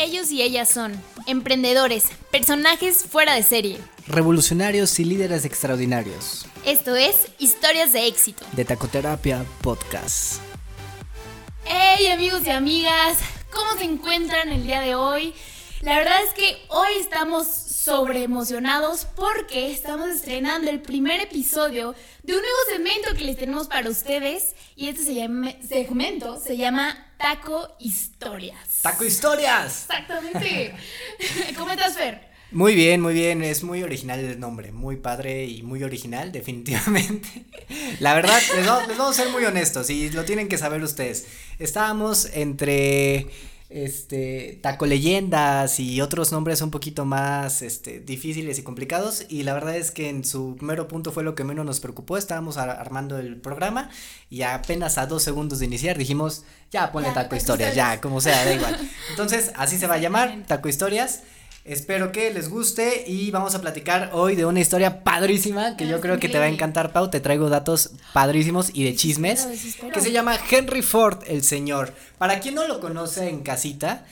Ellos y ellas son emprendedores, personajes fuera de serie. Revolucionarios y líderes extraordinarios. Esto es Historias de éxito. De Tacoterapia Podcast. ¡Hey amigos y amigas! ¿Cómo se encuentran el día de hoy? La verdad es que hoy estamos sobre emocionados porque estamos estrenando el primer episodio de un nuevo segmento que les tenemos para ustedes y este segmento se llama Taco Historias. ¡Taco Historias! Exactamente. ¿Cómo estás, Fer? Muy bien, muy bien, es muy original el nombre, muy padre y muy original, definitivamente. La verdad, les vamos a ser muy honestos y lo tienen que saber ustedes. Estábamos entre este, taco leyendas y otros nombres un poquito más este, difíciles y complicados. Y la verdad es que en su mero punto fue lo que menos nos preocupó. Estábamos armando el programa y apenas a dos segundos de iniciar dijimos, ya ponle taco, historias, ya, como sea, da igual. Entonces, así se va a llamar, taco historias. Espero que les guste y vamos a platicar hoy de una historia padrísima que yo creo que te va a encantar, Pau. Te traigo datos padrísimos y de chismes que se llama Henry Ford, el señor. Para quien no lo conoce en casita,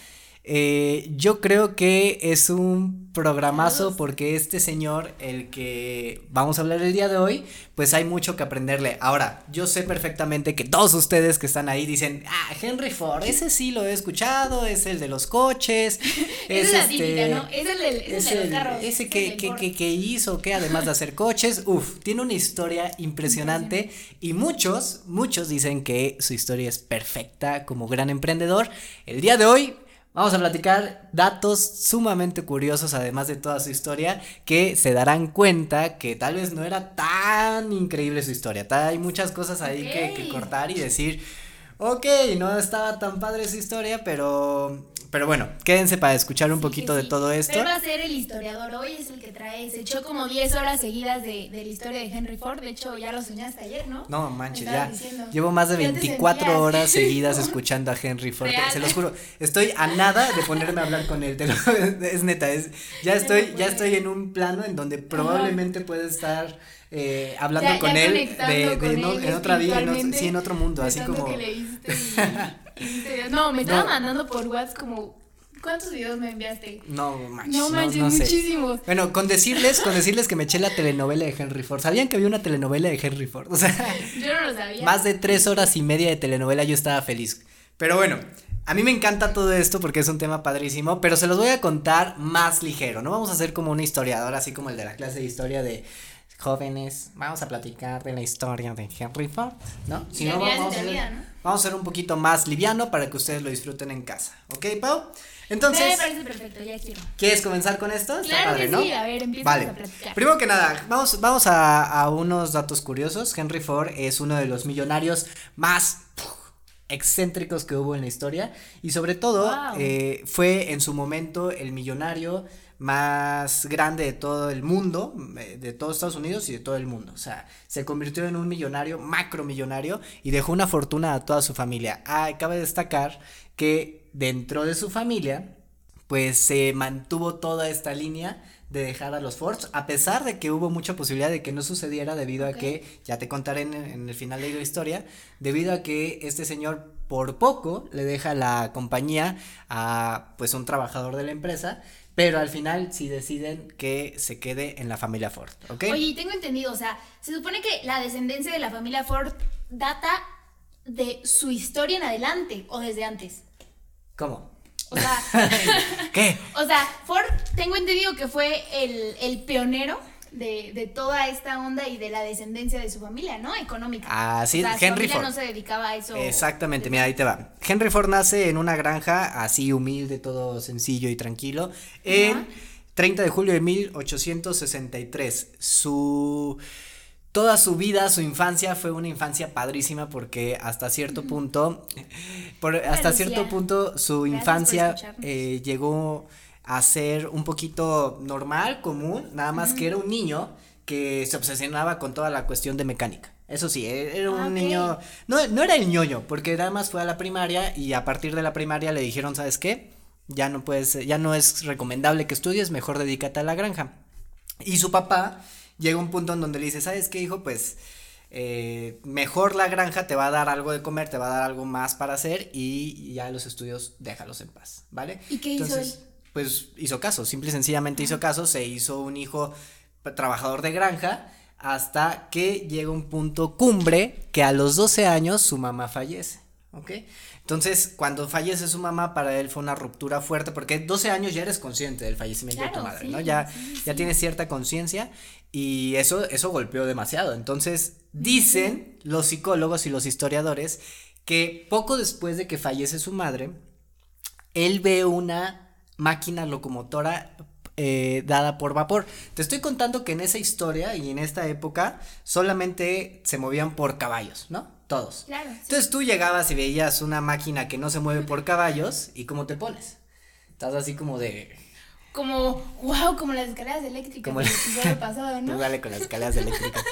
eh, yo creo que es un programazo porque este señor, el que vamos a hablar el día de hoy, pues hay mucho que aprenderle. Ahora, yo sé perfectamente que todos ustedes que están ahí dicen, ah, Henry Ford, ese sí lo he escuchado, es el de los coches. es, la este, ¿no? Es el, es el, de los carros. Ese que, que, que, que, hizo, que además de hacer coches, uff, tiene una historia impresionante y muchos, muchos dicen que su historia es perfecta como gran emprendedor. El día de hoy Vamos a platicar datos sumamente curiosos, además de toda su historia, que se darán cuenta que tal vez no era tan increíble su historia. Hay muchas cosas ahí que, que, cortar y decir, ok, no estaba tan padre su historia, pero pero bueno, quédense para escuchar un poquito de todo esto. Pero va a ser el historiador hoy, es el que trae, se echó como 10 horas seguidas de, de la historia de Henry Ford, de hecho ya lo soñaste ayer, ¿no? No, manches, ya. Llevo más de 24 horas seguidas escuchando a Henry Ford, se los juro, estoy a nada de ponerme a hablar con él, es neta, es, ya estoy, ya estoy en un plano en donde probablemente puede estar eh, hablando con él de, de en otra vida, en sí, en otro mundo, así como. no, me estaba mandando por WhatsApp como. ¿Cuántos videos me enviaste? No manches. No manches, muchísimos. Bueno, con decirles, con decirles que me eché la telenovela de Henry Ford. ¿Sabían que había una telenovela de Henry Ford? O sea, yo no lo sabía. Más de tres horas y media de telenovela, yo estaba feliz. Pero bueno, a mí me encanta todo esto porque es un tema padrísimo, pero se los voy a contar más ligero. No vamos a hacer como un historiador, así como el de la clase de historia de jóvenes, vamos a platicar de la historia de Henry Ford, ¿no? Si no, vamos, a ser, vamos a ser un poquito más liviano para que ustedes lo disfruten en casa, ¿ok, Pau? Entonces, me parece perfecto, ya quiero. ¿Quieres comenzar con esto? claro que sí, a ver, empieza a platicar. Primero que nada, vamos, vamos a, a, unos datos curiosos. Henry Ford es uno de los millonarios más excéntricos que hubo en la historia y sobre todo eh, fue en su momento el millonario más grande de todo el mundo, eh, de todos Estados Unidos y de todo el mundo. O sea, se convirtió en un millonario, macro millonario, y dejó una fortuna a toda su familia. Ah, cabe destacar que dentro de su familia, pues se mantuvo toda esta línea de dejar a los Fords, a pesar de que hubo mucha posibilidad de que no sucediera debido a que, ya te contaré en, en, el final de la historia, debido a que este señor por poco le deja la compañía a pues un trabajador de la empresa pero al final sí deciden que se quede en la familia Ford, ¿ok? Oye, tengo entendido, o sea, se supone que la descendencia de la familia Ford data de su historia en adelante o desde antes. ¿Cómo? O sea, ¿qué? O sea, Ford, tengo entendido que fue el, el pionero de, de, toda esta onda y de la descendencia de su familia, ¿no? Económica. Ah, sí, o sea, Henry su Ford. no se dedicaba a eso. Exactamente, mira, ahí te va. Henry Ford nace en una granja así humilde, todo sencillo y tranquilo, en 30 de julio de 1863. Su toda su vida, su infancia fue una infancia padrísima porque hasta cierto punto, por, hasta cierto punto su infancia eh, llegó a ser un poquito normal, común, nada más que era un niño que se obsesionaba con toda la cuestión de mecánica. Eso sí, e-, era un ah, niño, no, no era el ñoño, porque nada más fue a la primaria y a partir de la primaria le dijeron, ¿sabes qué? Ya no puedes, ya no es recomendable que estudies, mejor dedícate a la granja. Y su papá llega un punto en donde le dice, ¿sabes qué, hijo? Pues eh, mejor la granja te va a dar algo de comer, te va a dar algo más para hacer y ya los estudios déjalos en paz, ¿vale? ¿Y qué hizo él? Pues hizo caso, simple y sencillamente hizo caso, se hizo un hijo trabajador de granja hasta que llega un punto cumbre que a los 12 años su mamá fallece, ¿ok? Entonces, cuando fallece su mamá, para él fue una ruptura fuerte, porque 12 años ya eres consciente del fallecimiento de tu madre, ¿no? Ya, ya tienes cierta conciencia y eso, eso golpeó demasiado. Entonces, dicen los psicólogos y los historiadores que poco después de que fallece su madre, él ve una máquina locomotora eh, dada por vapor. Te estoy contando que en esa historia y en esta época solamente se movían por caballos, ¿no? Todos. Claro. Entonces tú llegabas y veías una máquina que no se mueve por caballos y ¿cómo te pones? Estás así como de... Como, wow, como las escaleras eléctricas como el pasado, ¿no? Tú con las escaleras eléctricas.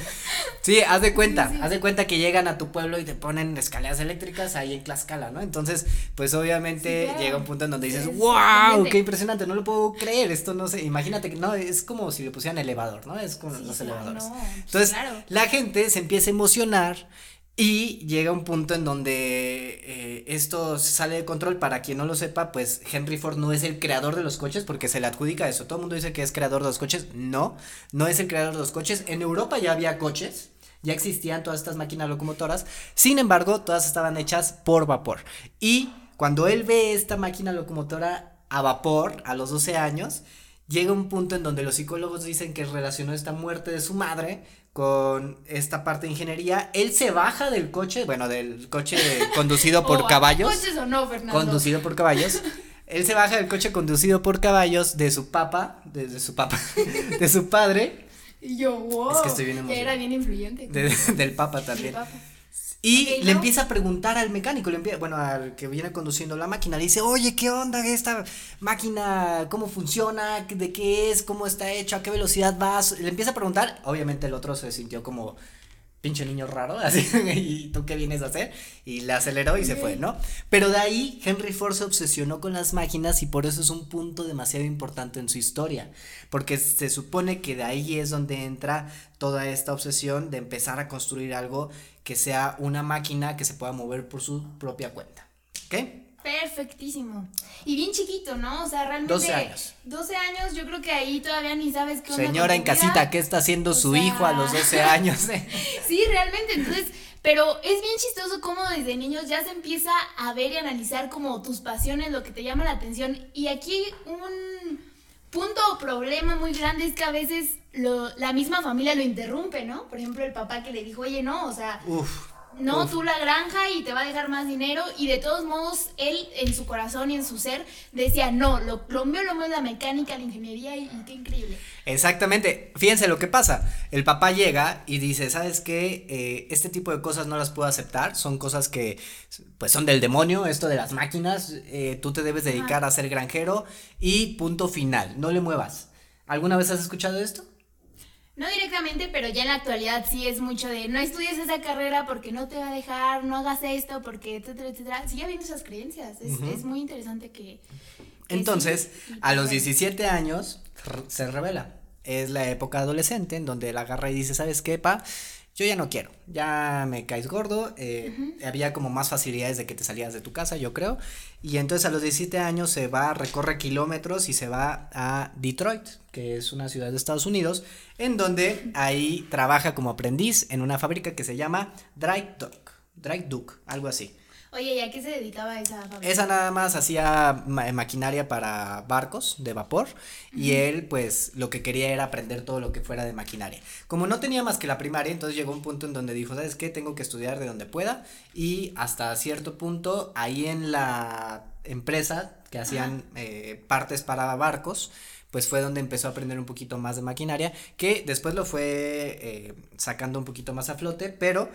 Sí, haz de cuenta, haz de cuenta que llegan a tu pueblo y te ponen escaleras eléctricas ahí en Tlaxcala, ¿no? Entonces, pues obviamente llega un punto en donde dices, wow, qué impresionante, no lo puedo creer, esto no sé, imagínate que, no, es como si le pusieran elevador, ¿no? Es como los elevadores. Entonces, la gente se empieza a emocionar y llega un punto en donde eh, esto sale de control. Para quien no lo sepa, pues Henry Ford no es el creador de los coches porque se le adjudica eso. Todo el mundo dice que es creador de los coches. No, no es el creador de los coches. En Europa ya había coches, ya existían todas estas máquinas locomotoras. Sin embargo, todas estaban hechas por vapor. Y cuando él ve esta máquina locomotora a vapor a los 12 años, llega un punto en donde los psicólogos dicen que relacionó esta muerte de su madre con esta parte de ingeniería. Él se baja del coche, bueno, del coche conducido por caballos. ¿Coches o no, Fernando? Conducido por caballos. Él se baja del coche conducido por caballos de su papá, de, su papá, de su padre. Y yo, wow. Es que estoy bien Era bien influyente. del papá también. Y le empieza a preguntar al mecánico, le empieza, bueno, al que viene conduciendo la máquina, le dice, oye, ¿qué onda esta máquina? ¿Cómo funciona? ¿De qué es? ¿Cómo está hecho? ¿A qué velocidad vas? Le empieza a preguntar, obviamente el otro se sintió como pinche niño raro, así, ¿y tú qué vienes a hacer? Y le aceleró y se fue, ¿no? Pero de ahí Henry Ford se obsesionó con las máquinas y por eso es un punto demasiado importante en su historia, porque se supone que de ahí es donde entra toda esta obsesión de empezar a construir algo que sea una máquina que se pueda mover por su propia cuenta. ¿Ok? Perfectísimo. Y bien chiquito, ¿no? O sea, realmente. 12 años. 12 años, yo creo que ahí todavía ni sabes qué onda Señora en casita, ¿qué está haciendo su hijo a los 12 años? sí, realmente. Entonces, pero es bien chistoso cómo desde niños ya se empieza a ver y analizar como tus pasiones, lo que te llama la atención. Y aquí un punto o problema muy grande es que a veces lo, la misma familia lo interrumpe, ¿no? Por ejemplo, el papá que le dijo, oye, no, o sea, no, tú la granja y te va a dejar más dinero. Y de todos modos, él en su corazón y en su ser decía, no, lo, lo mío, lo mío es la mecánica, la ingeniería y, qué increíble. Exactamente. Fíjense lo que pasa. El papá llega y dice, ¿sabes qué? Eh, este tipo de cosas no las puedo aceptar. Son cosas que, pues, son del demonio, esto de las máquinas. Eh, tú te debes dedicar a ser granjero y punto final. No le muevas. ¿Alguna vez has escuchado esto? No directamente, pero ya en la actualidad sí es mucho de no estudies esa carrera porque no te va a dejar, no hagas esto porque etcétera, etcétera. Sigue habiendo esas creencias. Es, muy interesante que. Entonces, a los 17 años se revela. Es la época adolescente en donde él agarra y dice: ¿Sabes qué, pa? Yo ya no quiero, ya me caes gordo, eh, había como más facilidades de que te salías de tu casa, yo creo, y entonces a los 17 años se va, recorre kilómetros y se va a Detroit, que es una ciudad de Estados Unidos, en donde ahí trabaja como aprendiz en una fábrica que se llama Dry Duck, Dry Duck, algo así. Oye, ¿y a qué se dedicaba esa fábrica? Esa nada más hacía maquinaria para barcos de vapor y él pues lo que quería era aprender todo lo que fuera de maquinaria. Como no tenía más que la primaria, entonces llegó un punto en donde dijo, ¿sabes qué? Tengo que estudiar de donde pueda y hasta cierto punto ahí en la empresa que hacían eh, partes para barcos, pues fue donde empezó a aprender un poquito más de maquinaria, que después lo fue eh, sacando un poquito más a flote, pero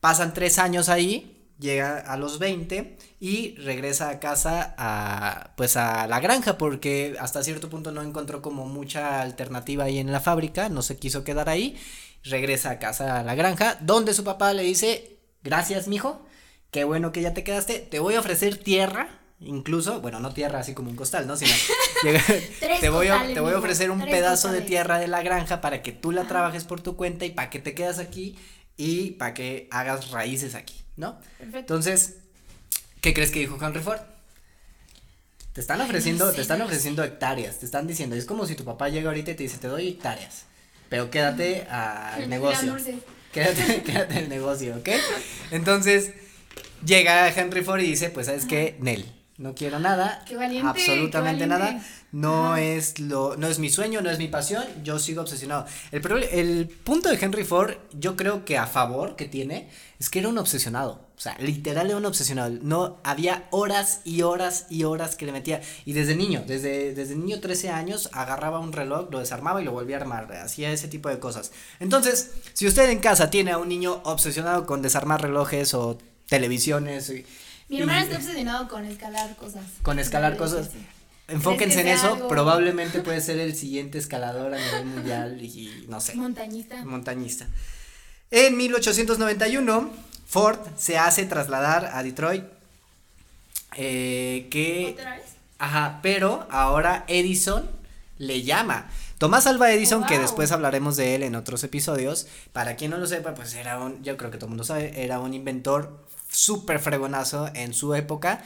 pasan tres años ahí llega a los 20 y regresa a casa a pues a la granja porque hasta cierto punto no encontró como mucha alternativa ahí en la fábrica, no se quiso quedar ahí, regresa a casa a la granja donde su papá le dice, "Gracias, mijo, qué bueno que ya te quedaste, te voy a ofrecer tierra." Incluso, bueno, no tierra así como un costal, ¿no? Sino te, voy a, te voy a ofrecer un pedazo de tierra de la granja para que tú la trabajes por tu cuenta y para que te quedas aquí y para que hagas raíces aquí, ¿no? Perfecto. Entonces, ¿qué crees que dijo Henry Ford? Te están Ay, no ofreciendo, sé, te están no ofreciendo hectáreas, te están diciendo, es como si tu papá llega ahorita y te dice, te doy hectáreas, pero quédate al negocio. Quédate, quédate el negocio, ¿ok? Entonces, llega Henry Ford y dice, pues, ¿sabes qué? Nel, no quiero nada. Qué valiente, Absolutamente qué nada. No Ajá. es lo, no es mi sueño, no es mi pasión, yo sigo obsesionado. El, el punto de Henry Ford, yo creo que a favor que tiene, es que era un obsesionado. O sea, literal era un obsesionado. No, había horas y horas y horas que le metía. Y desde niño, desde, desde niño 13 años, agarraba un reloj, lo desarmaba y lo volvía a armar. Hacía ese tipo de cosas. Entonces, si usted en casa tiene a un niño obsesionado con desarmar relojes o televisiones y- Mi hermano está obsesionado con escalar cosas. con escalar cosas. sí, sí. Enfóquense en ¿Crees que sea eso, algo- probablemente puede ser el siguiente escalador a nivel mundial y no sé, Montañista. montañista. En 1891, Ford se hace trasladar a Detroit, eh, que, ¿Otra vez? ajá, pero ahora Edison le llama. Tomás Alva Edison, Oh, que wow. después hablaremos de él en otros episodios, para quien no lo sepa, pues era un, yo creo que todo el mundo sabe, era un inventor súper fregonazo en su época.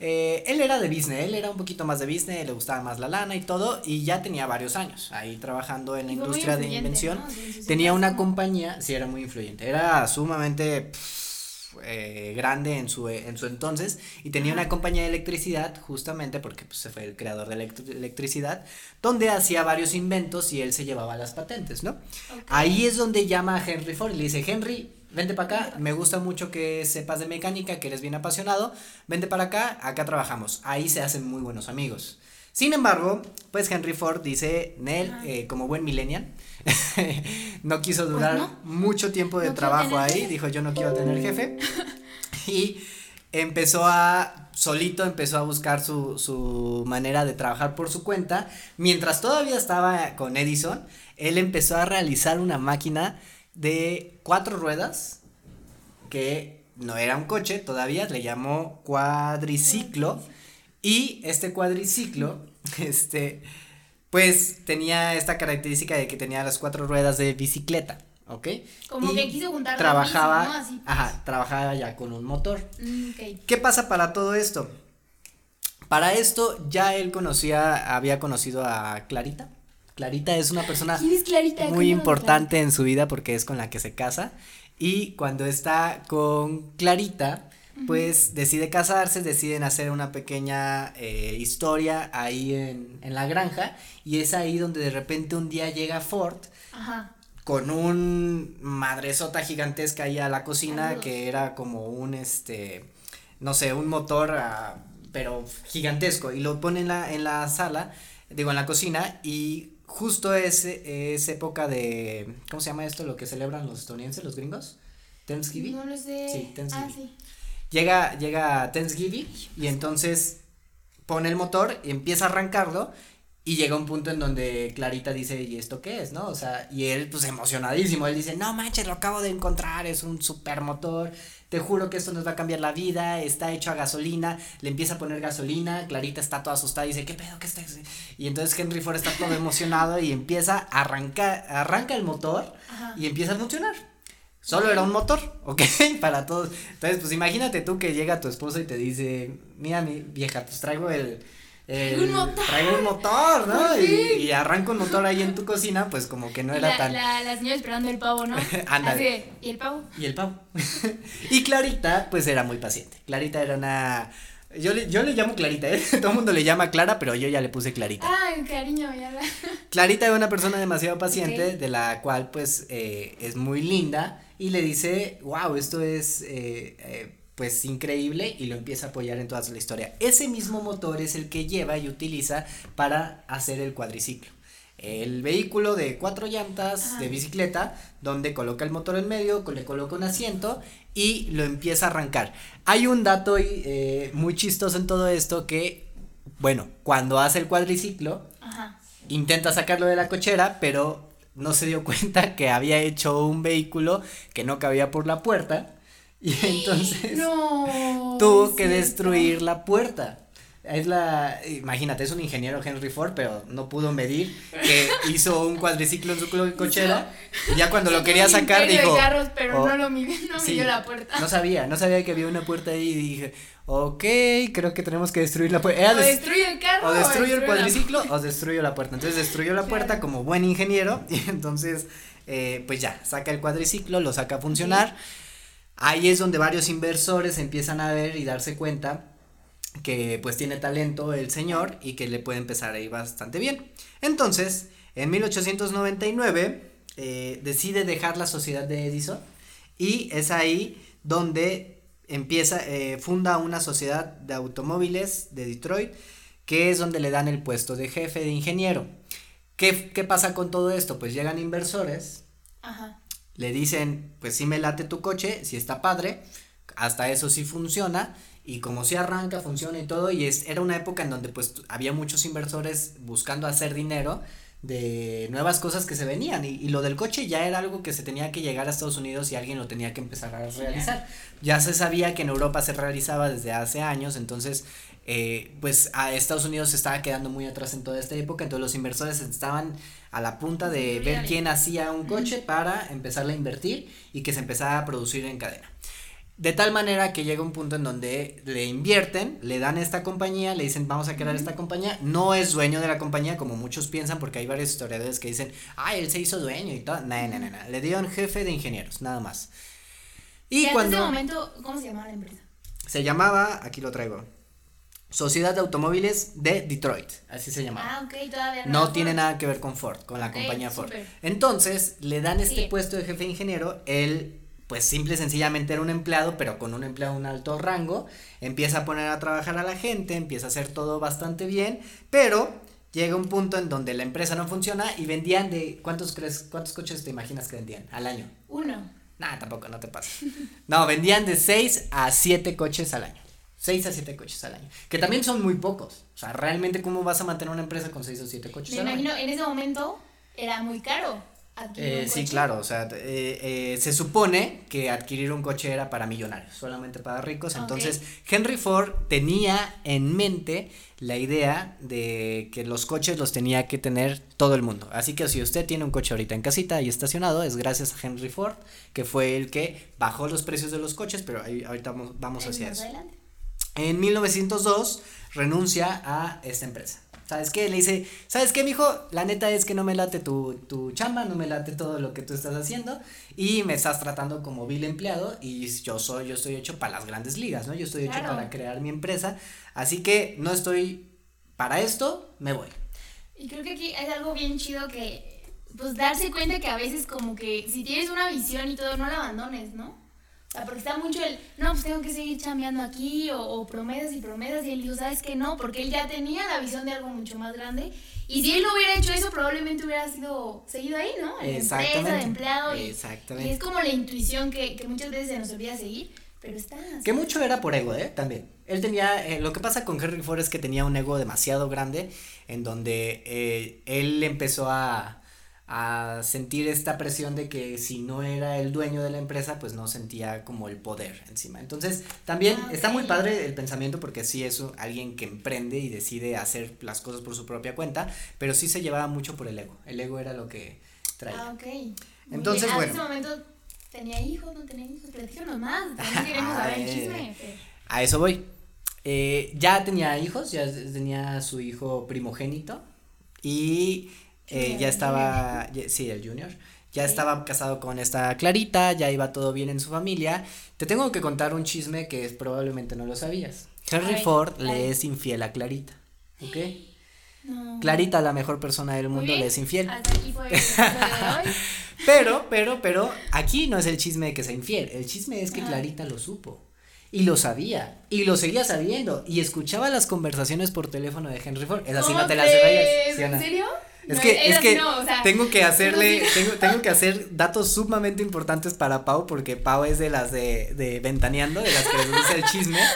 Eh, él era de business, él era un poquito más de business, le gustaba más la lana y todo, y ya tenía varios años ahí trabajando en la industria de invención. ¿no? Sí, sí, sí, Tenía sí, una compañía, sí, era muy influyente, era sumamente pff, eh, grande en su, en su entonces, y tenía Ajá. una compañía de electricidad, justamente porque pues, se fue el creador de electricidad, donde hacía varios inventos y él se llevaba las patentes, ¿no? Ahí es donde llama a Henry Ford y le dice, Henry, vente para acá, me gusta mucho que sepas de mecánica, que eres bien apasionado, vente para acá, acá trabajamos. Ahí se hacen muy buenos amigos. Sin embargo, pues Henry Ford dice, Nel, eh, como buen millennial, no quiso durar Pues no. mucho tiempo de No trabajo ahí, dijo, yo no quiero tener jefe. y empezó a, solito empezó a buscar su, su manera de trabajar por su cuenta. Mientras todavía estaba con Edison, él empezó a realizar una máquina de cuatro ruedas que no era un coche todavía, le llamó cuadriciclo. Y este cuadriciclo, este, pues tenía esta característica de que tenía las cuatro ruedas de bicicleta, ¿ok? Como Y que quiso juntar trabajaba, ¿no? Así. ajá, trabajaba ya con un motor. Mm. ¿Qué pasa para todo esto? Para esto ya él conocía, había conocido a Clarita. Clarita es una persona ¿Quién es Clarita? muy importante en su vida porque es con la que se casa. Y cuando está con Clarita, pues decide casarse, deciden hacer una pequeña eh, historia ahí en, en la granja. Y es ahí donde de repente un día llega Ford Ajá. con un madresota gigantesca ahí a la cocina Saludos. que era como un este no sé un motor ah, pero gigantesco y lo pone en la en la sala digo en la cocina y justo es, es época de cómo se llama esto lo que celebran los estadounidenses los gringos Thanksgiving No lo sé. Sí, Thanksgiving. Ah, sí. Llega, llega Thanksgiving y entonces pone el motor y empieza a arrancarlo y llega un punto en donde Clarita dice, ¿y esto qué es? ¿No? O sea, y él pues emocionadísimo, él dice, no manches, lo acabo de encontrar, es un super motor, te juro que esto nos va a cambiar la vida, está hecho a gasolina, le empieza a poner gasolina, Clarita está toda asustada y dice, ¿qué pedo? ¿Qué está? Y entonces Henry Ford está todo emocionado y empieza a arrancar, arranca el motor Ajá. y empieza a funcionar. Solo era un motor, ¿ok? Para todos. Entonces, pues imagínate tú que llega tu esposo y te dice, mira mi vieja, pues traigo el... el- un motor. Traigo un motor, ¿no? Por Y, y arranca un motor ahí en tu cocina, pues como que no era la, tan... la, la señora esperando el pavo, ¿no? Ándale. ¿y el pavo? Y el pavo. y Clarita, pues era muy paciente. Clarita era una... Yo le, yo le llamo Clarita, ¿eh? Todo el mundo le llama Clara, pero yo ya le puse Clarita. Ah, cariño, ya la... Clarita es una persona demasiado paciente, de la cual pues eh, es muy linda y le dice, wow, esto es eh, eh, pues increíble y lo empieza a apoyar en toda la historia. Ese mismo motor es el que lleva y utiliza para hacer el cuadriciclo. El vehículo de cuatro llantas Ajá. de bicicleta, donde coloca el motor en medio, le coloca un asiento y lo empieza a arrancar. Hay un dato eh, muy chistoso en todo esto que, bueno, cuando hace el cuadriciclo, Ajá. intenta sacarlo de la cochera, pero no se dio cuenta que había hecho un vehículo que no cabía por la puerta y entonces No. tuvo que destruir la puerta. es la, imagínate, es un ingeniero Henry Ford, pero no pudo medir que hizo un cuadriciclo en su cochera y ya cuando lo quería sacar dijo. De carros, pero oh, no lo midió, no midió la puerta. No sabía, no sabía que había una puerta ahí y dije, ok, creo que tenemos que destruir la puerta. O destruye el carro. O destruyo el cuadriciclo o destruyo la puerta. Entonces destruyó la puerta como buen ingeniero y entonces, eh, pues ya, saca el cuadriciclo, lo saca a funcionar. Ahí es donde varios inversores empiezan a ver y darse cuenta que pues tiene talento el señor y que le puede empezar a ir bastante bien. Entonces, en 1899 eh, decide dejar la sociedad de Edison y es ahí donde empieza, eh, funda una sociedad de automóviles de Detroit que es donde le dan el puesto de jefe de ingeniero. ¿Qué, qué pasa con todo esto? Pues llegan inversores, le dicen, pues sí me late tu coche, si está padre, hasta eso sí funciona, y como si arranca, funciona y todo, y es, era una época en donde pues había muchos inversores buscando hacer dinero de nuevas cosas que se venían y, y, lo del coche ya era algo que se tenía que llegar a Estados Unidos y alguien lo tenía que empezar a realizar. Ya se sabía que en Europa se realizaba desde hace años, entonces eh, pues a Estados Unidos se estaba quedando muy atrás en toda esta época, entonces los inversores estaban a la punta de ver quién hacía un coche para empezar a invertir y que se empezara a producir en cadena. De tal manera que llega un punto en donde le invierten, le dan esta compañía, le dicen vamos a crear esta compañía, no es dueño de la compañía como muchos piensan porque hay varios historiadores que dicen, ah, él se hizo dueño y todo, no, no, no, no, le dieron jefe de ingenieros, nada más. Y, cuando... En ese momento, ¿cómo se llamaba la empresa? Se llamaba, aquí lo traigo, Sociedad de Automóviles de Detroit, así se llamaba. Ah, ok, todavía no. No tiene nada que ver con Ford, con la compañía Ford. Entonces, le dan este puesto de jefe de ingeniero, él pues simple y sencillamente era un empleado, pero con un empleado de un alto rango, empieza a poner a trabajar a la gente, empieza a hacer todo bastante bien, pero llega un punto en donde la empresa no funciona y vendían de, ¿cuántos crees, cuántos coches te imaginas que vendían al año? Uno. Nah, tampoco, no te pasa. No, vendían de seis a siete coches al año. Seis a siete coches al año. Que también son muy pocos. O sea, realmente, ¿cómo vas a mantener una empresa con seis o siete coches al año? Me imagino, en ese momento era muy caro. Eh, sí, claro, o sea, eh, eh, se supone que adquirir un coche era para millonarios, solamente para ricos. Entonces, Henry Ford tenía en mente la idea de que los coches los tenía que tener todo el mundo. Así que si usted tiene un coche ahorita en casita y estacionado, es gracias a Henry Ford, que fue el que bajó los precios de los coches, pero ahí, ahorita vamos, vamos hacia eso. En 1902 renuncia a esta empresa. ¿Sabes qué? Le dice, ¿sabes qué, mijo? La neta es que no me late tu, tu chamba, no me late todo lo que tú estás haciendo y me estás tratando como vil empleado y yo soy, yo estoy hecho para las grandes ligas, ¿no? Yo estoy hecho para crear mi empresa, así que no estoy para esto, me voy. Y creo que aquí es algo bien chido que, pues darse cuenta que a veces como que si tienes una visión y todo, no la abandones, ¿no? Sea, porque está mucho el, no, pues tengo que seguir chambeando aquí, o, o promesas y promesas, y él dijo, ¿sabes qué? No, porque él ya tenía la visión de algo mucho más grande, y si él no hubiera hecho eso, probablemente hubiera sido seguido ahí, ¿no? En empresa, de empleado, y, Exactamente. y es como la intuición que, que muchas veces se nos olvida seguir, pero está... Que mucho era por ego, ¿eh? También. Él tenía, eh, lo que pasa con Henry Ford es que tenía un ego demasiado grande, en donde eh, él empezó a a sentir esta presión de que si no era el dueño de la empresa, pues no sentía como el poder encima. Entonces, también ah, está muy padre el pensamiento porque sí es alguien que emprende y decide hacer las cosas por su propia cuenta, pero sí se llevaba mucho por el ego. El ego era lo que traía. Ah, ok. Entonces, bueno. En ese momento tenía hijos, no tenía hijos, platícanos más, también queremos saber el chisme. A eso voy. Eh, ya tenía hijos, ya tenía su hijo primogénito y eh, ya estaba, sí, el junior, ya estaba casado con esta Clarita, ya iba todo bien en su familia. Te tengo que contar un chisme que probablemente no lo sabías. Henry Ford le es infiel a Clarita, ¿ok? Clarita, la mejor persona del mundo, le es infiel. pero, pero, pero, aquí no es el chisme de que sea infiel, el chisme es que Clarita lo supo. Y lo sabía, y lo seguía sabiendo, y escuchaba las conversaciones por teléfono de Henry Ford. Es así, no te las ¿En serio? Es que, es que tengo que hacerle, tengo, tengo que hacer datos sumamente importantes para Pau, porque Pau es de las de, de ventaneando, de las que les gusta el chisme.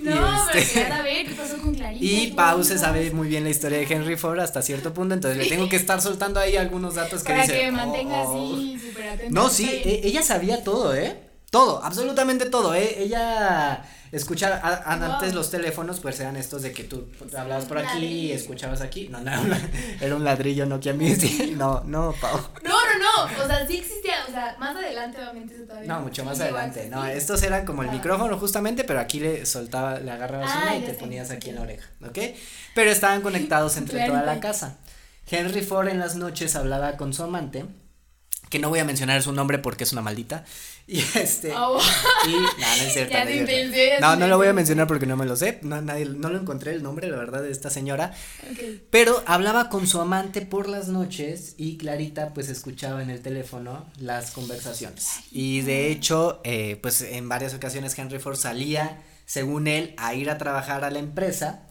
No, y este, pero a ver, ¿qué pasó con Clarita? Y Pau se sabe muy bien la historia de Henry Ford hasta cierto punto, entonces le tengo que estar soltando ahí algunos datos que para dice. que me mantenga así, súper atento. No, sí, e, ella sabía todo, ¿eh? Todo, absolutamente todo, ¿eh? Ella escuchar, antes los teléfonos pues eran estos de que tú hablabas por aquí y escuchabas aquí, no, no, era un ladrillo Nokia Music, no, no, Pau. No, no, no, o sea, sí existía, o sea, más adelante obviamente eso todavía. No, mucho más adelante, no, estos eran como el ah. micrófono justamente, pero aquí le soltaba, le agarrabas ah, una y te ponías aquí en la oreja, ¿ok? Pero estaban conectados entre toda la casa. Henry Ford en las noches hablaba con su amante, que no voy a mencionar su nombre porque es una maldita, y este. Oh. Y. No, no es cierto. no, no lo voy a mencionar porque no me lo sé. No, nadie, no lo encontré el nombre, la verdad, de esta señora. Pero hablaba con su amante por las noches y Clarita, pues, escuchaba en el teléfono las conversaciones. Y de hecho, eh, pues, en varias ocasiones Henry Ford salía, según él, a ir a trabajar a la empresa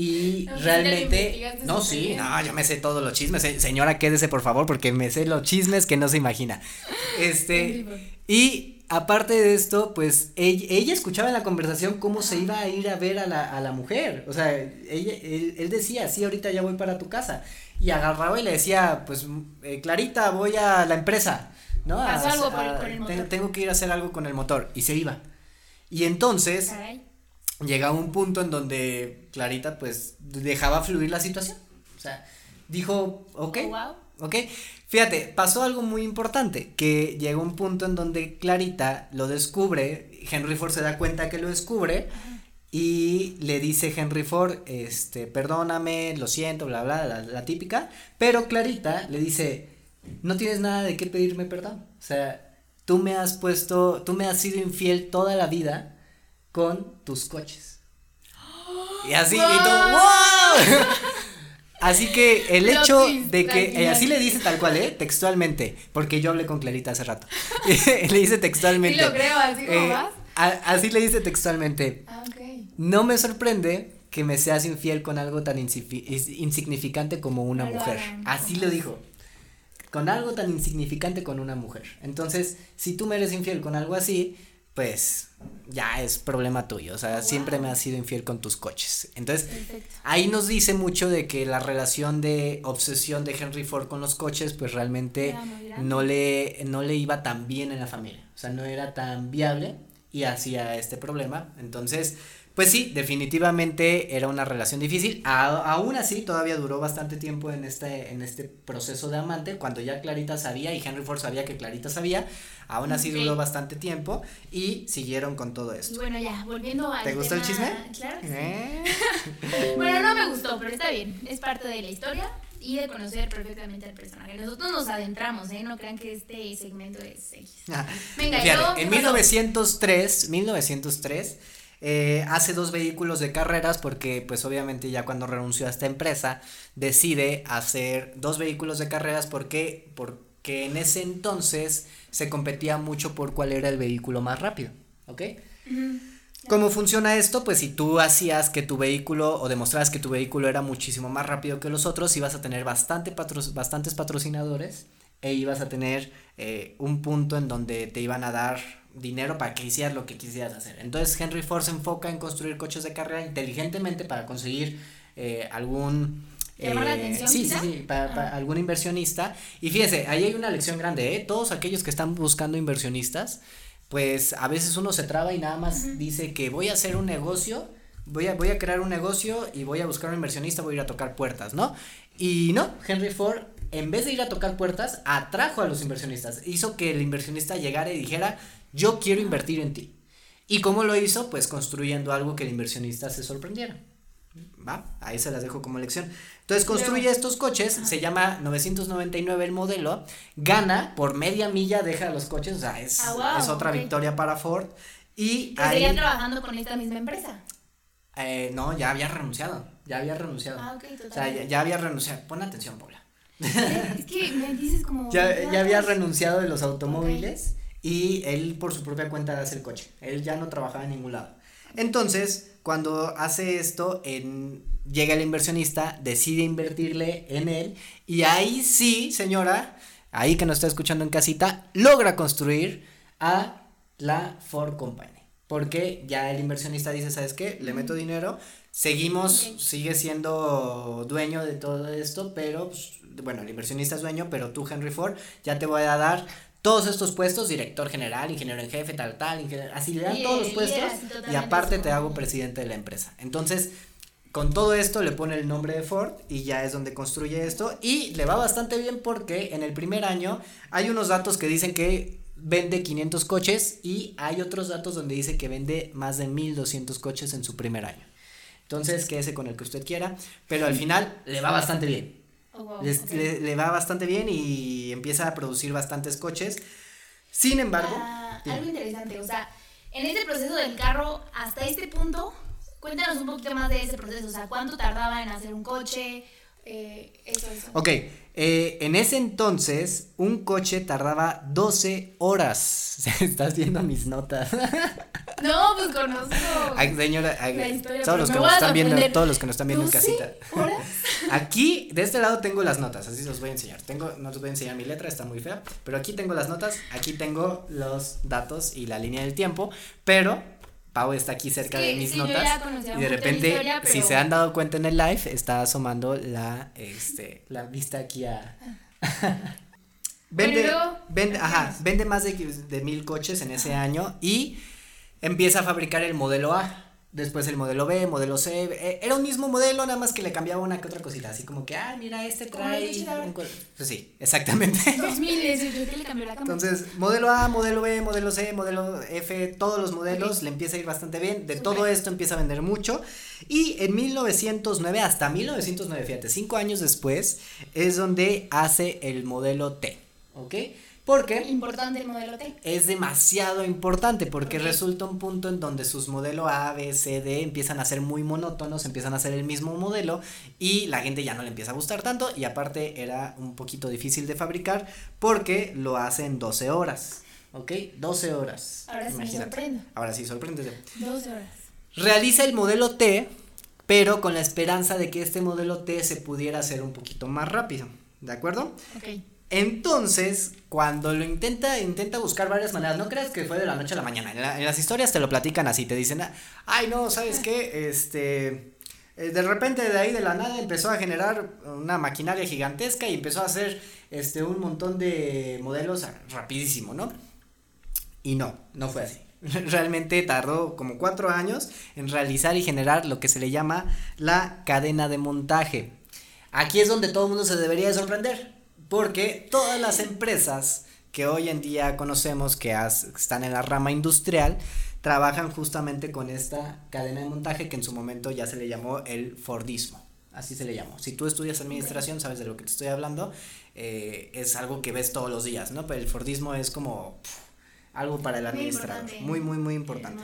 y realmente, no, sí, no, yo me sé todos los chismes. Señora, quédese por favor, porque me sé los chismes que no se imagina. Este, y aparte de esto, pues ella, escuchaba en la conversación cómo se iba a ir a ver a la, a la mujer. O sea, ella, él, decía, sí, ahorita ya voy para tu casa. Y agarraba y le decía, pues, eh, Clarita, voy a la empresa. ¿No? algo Tengo, que ir a hacer algo con el motor. Y se iba. Y entonces llegaba un punto en donde Clarita pues dejaba fluir la situación. O sea, dijo, ok, oh, ok. Fíjate, pasó algo muy importante, que llegó un punto en donde Clarita lo descubre, Henry Ford se da cuenta que lo descubre y le dice Henry Ford, este, perdóname, lo siento, bla, bla, la, la típica, pero Clarita le dice, no tienes nada de qué pedirme perdón. O sea, tú me has puesto, tú me has sido infiel toda la vida con tus coches. Y así, y todo, ¡wow! Así que el hecho de que, eh, así le dice tal cual, ¿eh? Textualmente, porque yo hablé con Clarita hace rato. le dice textualmente. Sí, lo creo, así como eh, así le dice textualmente. Ah, no me sorprende que me seas infiel con algo tan insignificante como una mujer. Así lo dijo. Con algo tan insignificante con una mujer. Entonces, si tú me eres infiel con algo así, pues ya es problema tuyo, o sea, siempre me has sido infiel con tus coches. Entonces, ahí nos dice mucho de que la relación de obsesión de Henry Ford con los coches, pues realmente no le, no le iba tan bien en la familia, o sea, no era tan viable y hacía este problema. Entonces, pues sí, definitivamente era una relación difícil. aún así, todavía duró bastante tiempo en este, en este proceso de amante, cuando ya Clarita sabía y Henry Ford sabía que Clarita sabía. Aún así duró bastante tiempo y siguieron con todo esto. Bueno, ya, volviendo a. ¿Te gustó el chisme? Claro. ¿Eh? bueno, no me gustó, pero está bien. Es parte de la historia y de conocer perfectamente al personaje. Nosotros nos adentramos, ¿eh? No crean que este segmento es ah, Venga, Fíjate, en 1903, 1903 eh, hace dos vehículos de carreras porque pues obviamente ya cuando renunció a esta empresa decide hacer dos vehículos de carreras porque, porque en ese entonces se competía mucho por cuál era el vehículo más rápido, ¿ok? ¿Cómo funciona esto? Pues si tú hacías que tu vehículo o demostrabas que tu vehículo era muchísimo más rápido que los otros, ibas a tener bastante bastantes patrocinadores e ibas a tener eh, un punto en donde te iban a dar dinero para que hicieras lo que quisieras hacer. Entonces Henry Ford se enfoca en construir coches de carrera inteligentemente para conseguir eh, algún... Eh, sí, sí, sí, para, algún inversionista. Y fíjese, ahí hay una lección grande, ¿eh? Todos aquellos que están buscando inversionistas, pues a veces uno se traba y nada más dice que voy a hacer un negocio, voy a, voy a crear un negocio y voy a buscar un inversionista, voy a ir a tocar puertas, ¿no? Y no, Henry Ford, en vez de ir a tocar puertas, atrajo a los inversionistas, hizo que el inversionista llegara y dijera, yo quiero invertir en ti. ¿Y cómo lo hizo? Pues construyendo algo que el inversionista se sorprendiera. ¿Va? Ahí se las dejo como lección. Entonces construye estos coches, se llama 999 el modelo, gana por media milla, deja los coches, o sea, es, ah, es otra victoria para Ford. Y ahí, trabajando con esta misma empresa? Eh, no, ya había renunciado, ya había renunciado. Ah, ok, O sea, ya, había renunciado, pon atención, Paula. Es que me dices como... Ya, ya había renunciado de los automóviles y él por su propia cuenta hace el coche. Él ya no trabajaba en ningún lado. Entonces, cuando hace esto, en, llega el inversionista, decide invertirle en él y ahí sí, señora, ahí que nos está escuchando en casita, logra construir a la Ford Company. Porque ya el inversionista dice, ¿sabes qué? Le meto dinero, seguimos, sigue siendo dueño de todo esto, pero, pues, bueno, el inversionista es dueño, pero tú, Henry Ford, ya te voy a dar todos estos puestos, director general, ingeniero en jefe, tal, tal, ingeniero, así le dan todos los puestos y aparte te hago presidente de la empresa. Entonces, con todo esto le pone el nombre de Ford y ya es donde construye esto y le va bastante bien porque en el primer año hay unos datos que dicen que vende 500 coches y hay otros datos donde dice que vende más de 1200 coches en su primer año. Entonces, quédese con el que usted quiera, pero al final le va bastante bien. Wow, Les- ok. le, le va bastante bien y empieza a producir bastantes coches. Sin embargo, Ah, algo interesante, o sea, en este proceso del carro, hasta este punto, cuéntanos un poquito más de ese proceso, o sea, cuánto tardaba en hacer un coche, eh, eso, eso. ok, eh, en ese entonces un coche tardaba 12 horas. Estás viendo mis notas. No, pues conozco. Ay, señora, ay, La historia, todos los que nos están viendo, todos los que nos están viendo en 12 casita. horas. Aquí, de este lado tengo las notas, así se los voy a enseñar. Tengo, no les voy a enseñar mi letra, está muy fea, pero aquí tengo las notas, aquí tengo los datos y la línea del tiempo, pero Pau está aquí cerca Es que de mis sí, notas y de repente, historia, si se han dado cuenta en el live, está asomando la, este, la vista aquí a... vende, vende, ajá, vende más de, de mil coches en ese año y empieza a fabricar el modelo A. Después el modelo B, modelo C, eh, era un mismo modelo, nada más que le cambiaba una que otra cosita, así como que, ah, mira, este trae. coches ahora. un col-". Pues sí, exactamente. 2018, ¿qué le cambió la cámara? Entonces, modelo A, modelo B, modelo C, modelo F, todos los modelos le empieza a ir bastante bien. De todo esto empieza a vender mucho. Y en 1909, hasta 1909, fíjate, cinco años después, es donde hace el modelo T. ¿Ok? Porque Importante el modelo T. es demasiado importante porque resulta un punto en donde sus modelos A, B, C, D empiezan a ser muy monótonos, empiezan a ser el mismo modelo y la gente ya no le empieza a gustar tanto y aparte era un poquito difícil de fabricar porque lo hace en 12 horas, ¿ok? 12 horas. Ahora sí me sorprendo. Ahora sí, sorpréndete. 12 horas. Realiza el modelo T, pero con la esperanza de que este modelo T se pudiera hacer un poquito más rápido, ¿de acuerdo? Ok. Entonces, cuando lo intenta, intenta buscar varias maneras. No creas que fue de la noche a la mañana. En, la- en las historias te lo platican así, te dicen, ay no, ¿sabes qué? Este, eh, de repente de ahí de la nada empezó a generar una maquinaria gigantesca y empezó a hacer, este, un montón de modelos rapidísimo, ¿no? Y no, no fue así. Realmente tardó como cuatro años en realizar y generar lo que se le llama la cadena de montaje. Aquí es donde todo el mundo se debería de sorprender, porque todas las empresas que hoy en día conocemos que has- están en la rama industrial trabajan justamente con esta cadena de montaje que en su momento ya se le llamó el Fordismo. Así se le llamó. Si tú estudias administración, sabes de lo que te estoy hablando. eh, es algo que ves todos los días, ¿no? Pero el Fordismo es como algo para el Muy administrador. importante. Muy, muy, muy importante.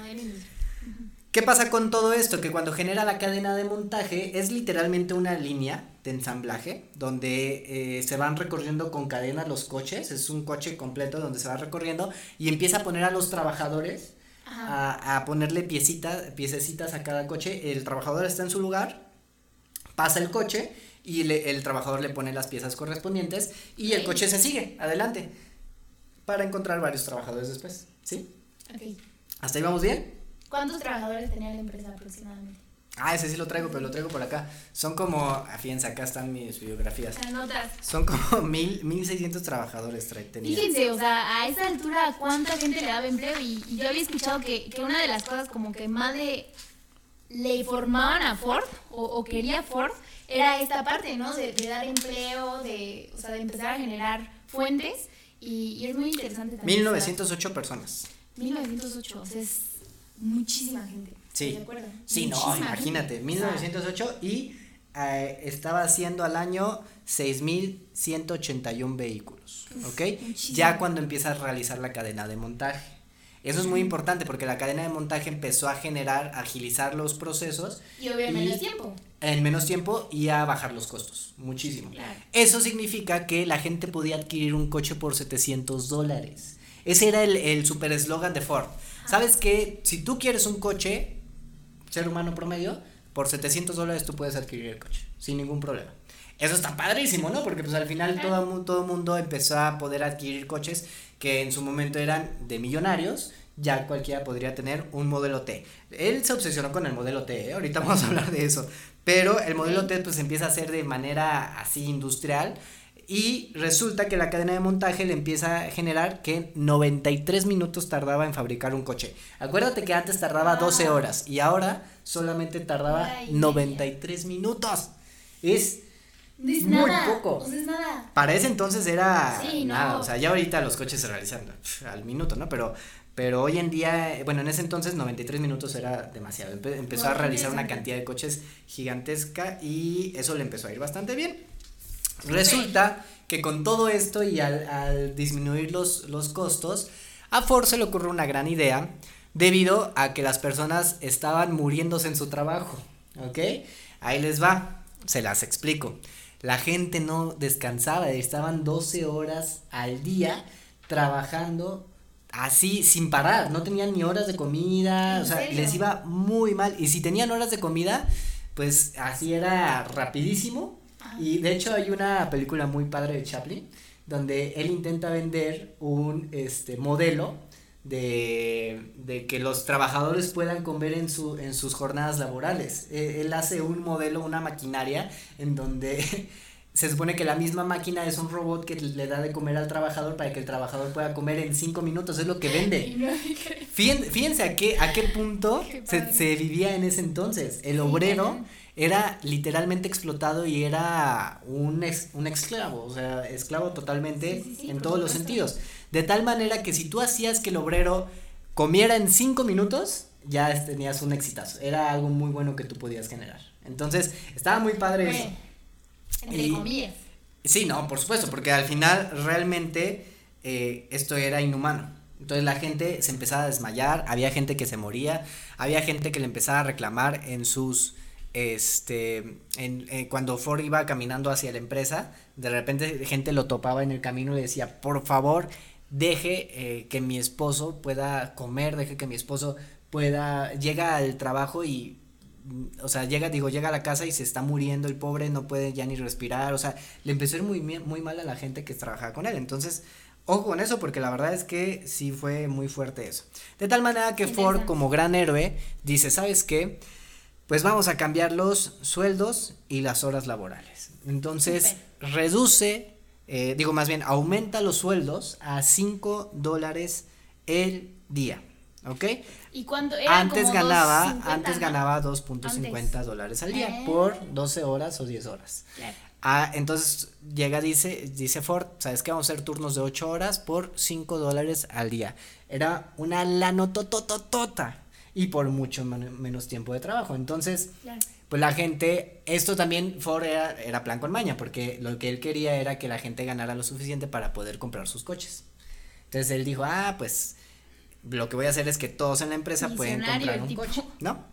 ¿Qué pasa con todo esto? Que cuando genera la cadena de montaje es literalmente una línea de ensamblaje donde eh, se van recorriendo con cadenas los coches, es un coche completo donde se va recorriendo y empieza a poner a los trabajadores a, a ponerle piecitas, piececitas a cada coche, el trabajador está en su lugar, pasa el coche y le- el trabajador le pone las piezas correspondientes y el coche se sigue adelante para encontrar varios trabajadores después, ¿sí? Ok. ¿Hasta ahí vamos bien? ¿Cuántos trabajadores tenía la empresa aproximadamente? Ah, ese sí lo traigo, pero lo traigo por acá. Son como, ah, fíjense, acá están mis biografías. Las notas. Son como mil, mil seiscientos trabajadores tenía. Fíjense, o sea, a esa altura, ¿cuánta gente le daba empleo? Y, y yo había escuchado que, que una de las cosas como que más le, le informaban a Ford, o, o quería Ford, era esta parte, ¿no? De, de dar empleo, de, o sea, de empezar a generar fuentes. Y, y es muy interesante también. 1908 personas. 1908, o sea, es muchísima gente. Sí. ¿De acuerdo? Sí, no, Muchísima imagínate, gente. O sea, 1908 y eh, estaba haciendo al año 6.181 vehículos, ¿ok? muchísimo. Ya cuando empieza a realizar la cadena de montaje. Eso es muy importante porque la cadena de montaje empezó a generar, a agilizar los procesos Y obviamente menos tiempo. en menos tiempo y a bajar los costos, muchísimo. Claro. Eso significa que la gente podía adquirir un coche por 700 dólares. Ese era el, el super eslogan de Ford. ¿Sabes que Si tú quieres un coche, ser humano promedio, por 700 dólares tú puedes adquirir el coche, sin ningún problema. Eso está padrísimo, ¿no? Porque pues al final todo, todo mundo empezó a poder adquirir coches que en su momento eran de millonarios, ya cualquiera podría tener un modelo T. Él se obsesionó con el modelo T, ¿eh? ahorita vamos a hablar de eso, pero el modelo T pues empieza a ser de manera así industrial Y resulta que la cadena de montaje le empieza a generar que 93 minutos tardaba en fabricar un coche. Acuérdate que antes tardaba 12 Ah. horas y ahora solamente tardaba Hora y 93 minutos. Es No es Muy nada. poco. Es nada. para ese entonces era Sí, no. nada, o sea, ya ahorita los coches se realizan al minuto, ¿no? Pero pero hoy en día, bueno, en ese entonces 93 minutos era demasiado. Empe- empezó a realizar una cantidad de coches gigantesca y eso le empezó a ir bastante bien. Resulta que con todo esto y al, al disminuir los, los costos, a Ford se le ocurrió una gran idea debido a que las personas estaban muriéndose en su trabajo, ¿ok? Ahí les va, se las explico. La gente no descansaba, estaban 12 horas al día trabajando así sin parar, no tenían ni horas de comida, ¿En o sea, serio? les iba muy mal y si tenían horas de comida, pues así era rapidísimo. Y de hecho hay una película muy padre de Chaplin donde él intenta vender un este modelo de, de que los trabajadores puedan comer en su en sus jornadas laborales. Eh, él hace un modelo, una maquinaria en donde se supone que la misma máquina es un robot que le da de comer al trabajador para que el trabajador pueda comer en cinco minutos, es lo que vende. No Fíjense, fíjense a qué, a qué punto Qué se, vivía en ese entonces. El obrero. Era literalmente explotado y era un, ex- un esclavo, o sea, esclavo totalmente Sí, sí, sí, en todos los sentidos. De tal manera que si tú hacías que el obrero comiera en cinco minutos, ya tenías un exitazo. Era algo muy bueno que tú podías generar. Entonces, estaba muy padre eso. Entre Y- comillas. Sí, no, por supuesto, porque al final realmente eh, esto era inhumano. Entonces la gente se empezaba a desmayar, había gente que se moría, había gente que le empezaba a reclamar en sus, este, en, eh, cuando Ford iba caminando hacia la empresa, de repente gente lo topaba en el camino y le decía, por favor, deje eh, que mi esposo pueda comer, deje que mi esposo pueda, llega al trabajo y o sea, llega, digo, llega a la casa y se está muriendo el pobre, no puede ya ni respirar, o sea, le empezó a ir muy, muy mal a la gente que trabajaba con él. Entonces, ojo con eso, porque la verdad es que sí fue muy fuerte eso. De tal manera que Ford, como gran héroe, dice, ¿sabes qué? Pues vamos a cambiar los sueldos y las horas laborales. Entonces, reduce, eh, digo más bien, aumenta los sueldos a 5 dólares el día, ¿ok? ¿Y cuánto era? Antes como ganaba, 2.50, antes ¿no? ganaba 2.50 Antes. dólares al día Eh. por 12 horas o 10 horas. Claro. Ah, entonces llega, dice, dice Ford, ¿sabes qué? Vamos a hacer turnos de 8 horas por 5 dólares al día. Era una lanotototota y por mucho men- menos tiempo de trabajo. Entonces, Claro. pues la gente, esto también Ford era, era plan con maña, porque lo que él quería era que la gente ganara lo suficiente para poder comprar sus coches. Entonces él dijo, ah, pues lo que voy a hacer es que todos en la empresa pueden comprar un tipo. coche, ¿no?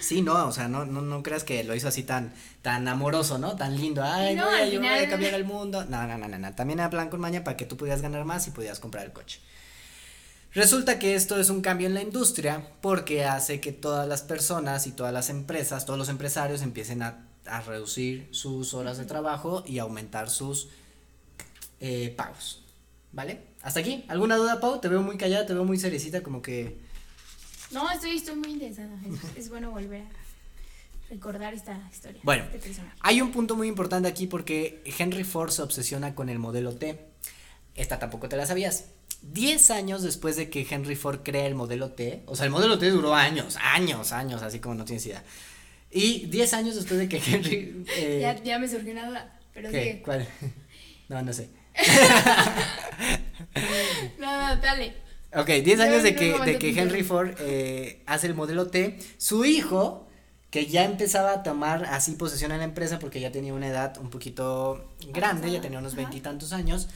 Sí, no, o sea, no, no, no creas que lo hizo así tan, tan amoroso, ¿no? Tan lindo, ay, No, voy a ayudar final- a cambiar el mundo. No, no, no, no, no, también era plan con maña para que tú pudieras ganar más y pudieras comprar el coche. Resulta que esto es un cambio en la industria porque hace que todas las personas y todas las empresas, todos los empresarios empiecen a, a reducir sus horas de trabajo y aumentar sus eh, pagos. ¿Vale? Hasta aquí. ¿Alguna duda, Pau? Te veo muy callada, te veo muy seriecita, como que... No, estoy, estoy muy interesada. Es, es bueno volver a recordar esta historia. Bueno. este. Hay un punto muy importante aquí porque Henry Ford se obsesiona con el modelo T. Esta tampoco te la sabías. Diez años después de que Henry Ford crea el modelo T, o sea, el modelo T duró años, años, años, así como no tienes idea. Y diez años después de que Henry... eh, Ya, ya me surgió una duda, pero ¿qué? sigue. ¿Cuál? No, no sé. No, no, dale. Ok, 10 Yo años de que, de que Henry. Ford eh, hace el modelo T, su hijo, que ya empezaba a tomar así posesión en la empresa porque ya tenía una edad un poquito grande, ya tenía unos veintitantos años,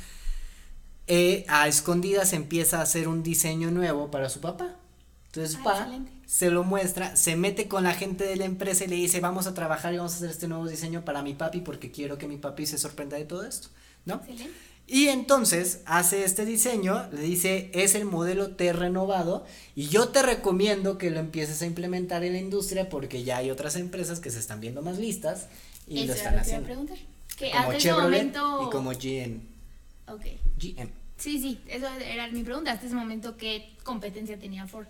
eh, a escondidas empieza a hacer un diseño nuevo para su papá. Entonces, Ah, pa, excelente. se lo muestra, se mete con la gente de la empresa y le dice, vamos a trabajar y vamos a hacer este nuevo diseño para mi papi porque quiero que mi papi se sorprenda de todo esto, ¿no? Excelente. Y entonces hace este diseño, le dice, es el modelo T renovado y yo te recomiendo que lo empieces a implementar en la industria porque ya hay otras empresas que se están viendo más listas y lo están lo haciendo. Que Como Chevrolet momento. y como GM. Ok. GM. Sí, sí, eso era mi pregunta. Hasta ese momento, ¿qué competencia tenía Ford?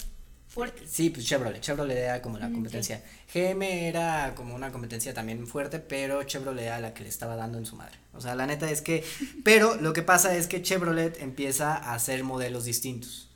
fuertes. Sí, pues Chevrolet, Chevrolet era como la mm, competencia. GM era como una competencia también fuerte, pero Chevrolet era la que le estaba dando en su madre. O sea, la neta es que, pero lo que pasa es que Chevrolet empieza a hacer modelos distintos.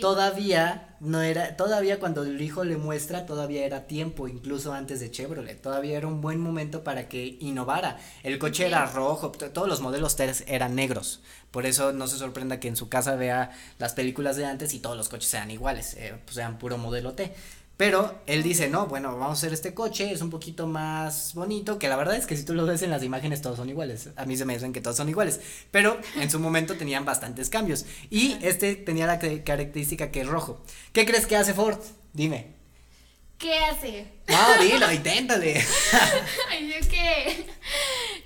Todavía no era, todavía cuando el hijo le muestra, todavía era tiempo, incluso antes de Chevrolet, todavía era un buen momento para que innovara. El coche era rojo, todos los modelos eran negros, por eso no se sorprenda que en su casa vea las películas de antes y todos los coches sean iguales, eh, pues sean puro modelo T. Pero él dice, no, bueno, vamos a hacer este coche, es un poquito más bonito, que la verdad es que si tú lo ves en las imágenes todos son iguales. A mí se me dicen que todos son iguales, pero en su momento tenían bastantes cambios. Y este tenía la característica que es rojo. ¿Qué crees que hace Ford? Dime. ¿Qué hace? No, dilo, inténtale. yo que...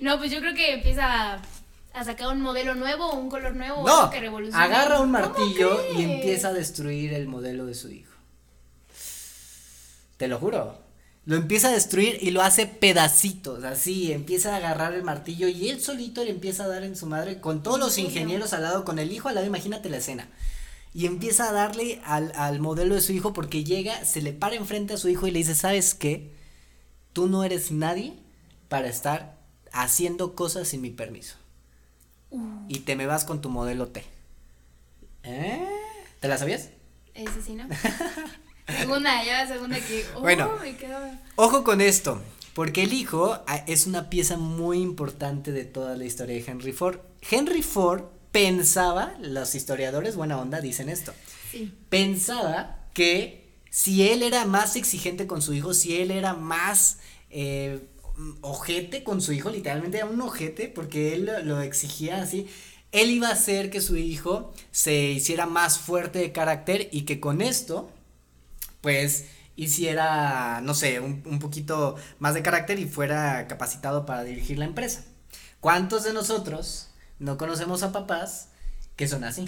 No, pues yo creo que empieza a sacar un modelo nuevo, un color nuevo, no, que agarra un martillo y empieza a destruir el modelo de su hijo. Te lo juro. Lo empieza a destruir y lo hace pedacitos, así, empieza a agarrar el martillo y él solito le empieza a dar en su madre con todos los ingenieros al lado, con el hijo al lado, imagínate la escena. Y empieza a darle al, al modelo de su hijo porque llega, se le para enfrente a su hijo y le dice, ¿sabes qué? Tú no eres nadie para estar haciendo cosas sin mi permiso. Uh. Y te me vas con tu modelo T. ¿Eh? ¿Te la sabías? Ese sí, ¿no? Segunda, ya segunda que. Oh, bueno, ojo con esto, porque el hijo ah, es una pieza muy importante de toda la historia de Henry Ford. Henry Ford pensaba, los historiadores buena onda dicen esto, pensaba que si él era más exigente con su hijo, si él era más eh, ojete con su hijo, literalmente era un ojete, porque él lo exigía así, él iba a hacer que su hijo se hiciera más fuerte de carácter y que con esto pues hiciera, no sé, un, un, poquito más de carácter y fuera capacitado para dirigir la empresa. ¿Cuántos de nosotros no conocemos a papás que son así?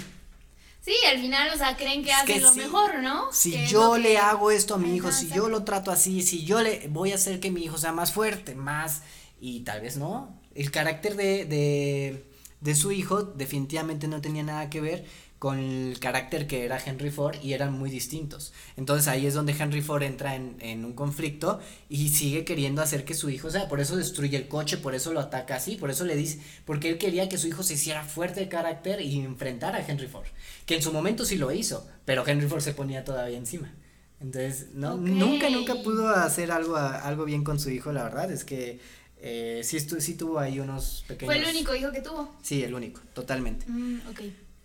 Sí, al final, o sea, creen que hacen lo mejor, ¿no? Si yo le hago esto a mi hijo, si yo lo trato así, si yo le voy a hacer que mi hijo sea más fuerte, más, y tal vez no. El carácter de, de, de su hijo definitivamente no tenía nada que ver con el carácter que era Henry Ford y eran muy distintos. Entonces ahí es donde Henry Ford entra en, en, un conflicto y sigue queriendo hacer que su hijo, o sea, por eso destruye el coche, por eso lo ataca así, por eso le dice, porque él quería que su hijo se hiciera fuerte de carácter y enfrentara a Henry Ford, que en su momento sí lo hizo, pero Henry Ford se ponía todavía encima. Entonces, no, nunca, nunca pudo hacer algo, algo bien con su hijo, la verdad, es que eh, sí, sí tuvo ahí unos pequeños... ¿Fue el único hijo que tuvo? Sí, el único, totalmente. Mm,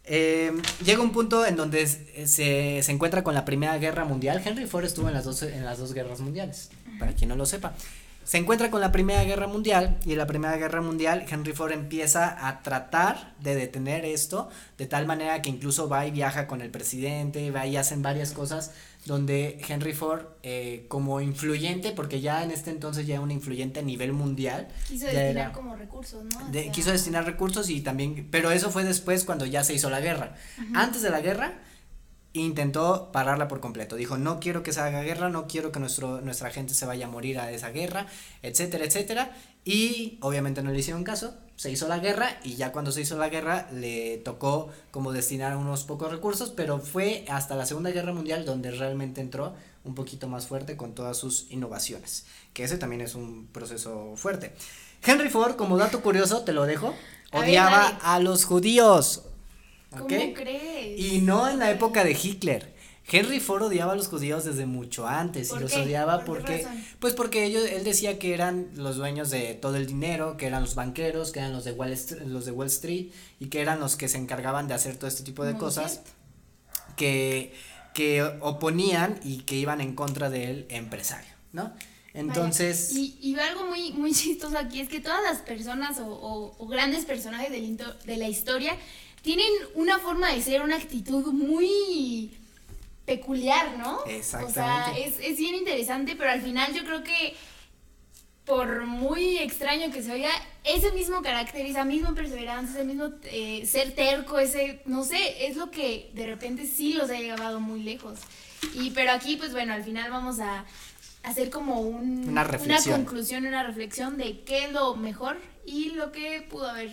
eh, llega un punto en donde se, se, encuentra con la Primera Guerra Mundial. Henry Ford estuvo en las dos, en las dos guerras mundiales, para quien no lo sepa. Se encuentra con la Primera Guerra Mundial y en la Primera Guerra Mundial Henry Ford empieza a tratar de detener esto de tal manera que incluso va y viaja con el presidente, va y hacen varias cosas donde Henry Ford, eh, como influyente, porque ya en este entonces ya era un influyente a nivel mundial. Quiso destinar como recursos, ¿no? quiso destinar recursos y también, pero eso fue después cuando ya se hizo la guerra. Antes de la guerra, intentó pararla por completo. Dijo, no quiero que se haga guerra, no quiero que nuestro, nuestra gente se vaya a morir a esa guerra, etcétera, etcétera. Y obviamente no le hicieron caso, se hizo la guerra y ya cuando se hizo la guerra le tocó como destinar unos pocos recursos, pero fue hasta la Segunda Guerra Mundial donde realmente entró un poquito más fuerte con todas sus innovaciones, que ese también es un proceso fuerte. Henry Ford, como dato curioso, te lo dejo, odiaba a, los judíos. ¿Cómo crees? Y no en la época de Hitler. Henry Ford odiaba a los judíos desde mucho antes y los odiaba porque pues porque ellos él decía que eran los dueños de todo el dinero, que eran los banqueros, que eran los de Wall Street, los de Wall Street y que eran los que se encargaban de hacer todo este tipo de cosas que que oponían y que iban en contra del empresario, ¿no? Entonces. Y, y algo muy, muy chistoso aquí es que todas las personas o, o, grandes personajes de la historia tienen una forma de ser, una actitud muy peculiar, ¿no? Exactamente. O sea, es, es bien interesante, pero al final yo creo que por muy extraño que se oiga, ese mismo carácter, esa misma perseverancia, ese mismo eh, ser terco, ese, no sé, es lo que de repente sí los ha llevado muy lejos. Y pero aquí, pues bueno, al final vamos a hacer como un, una, una conclusión, una reflexión de qué es lo mejor y lo que pudo haber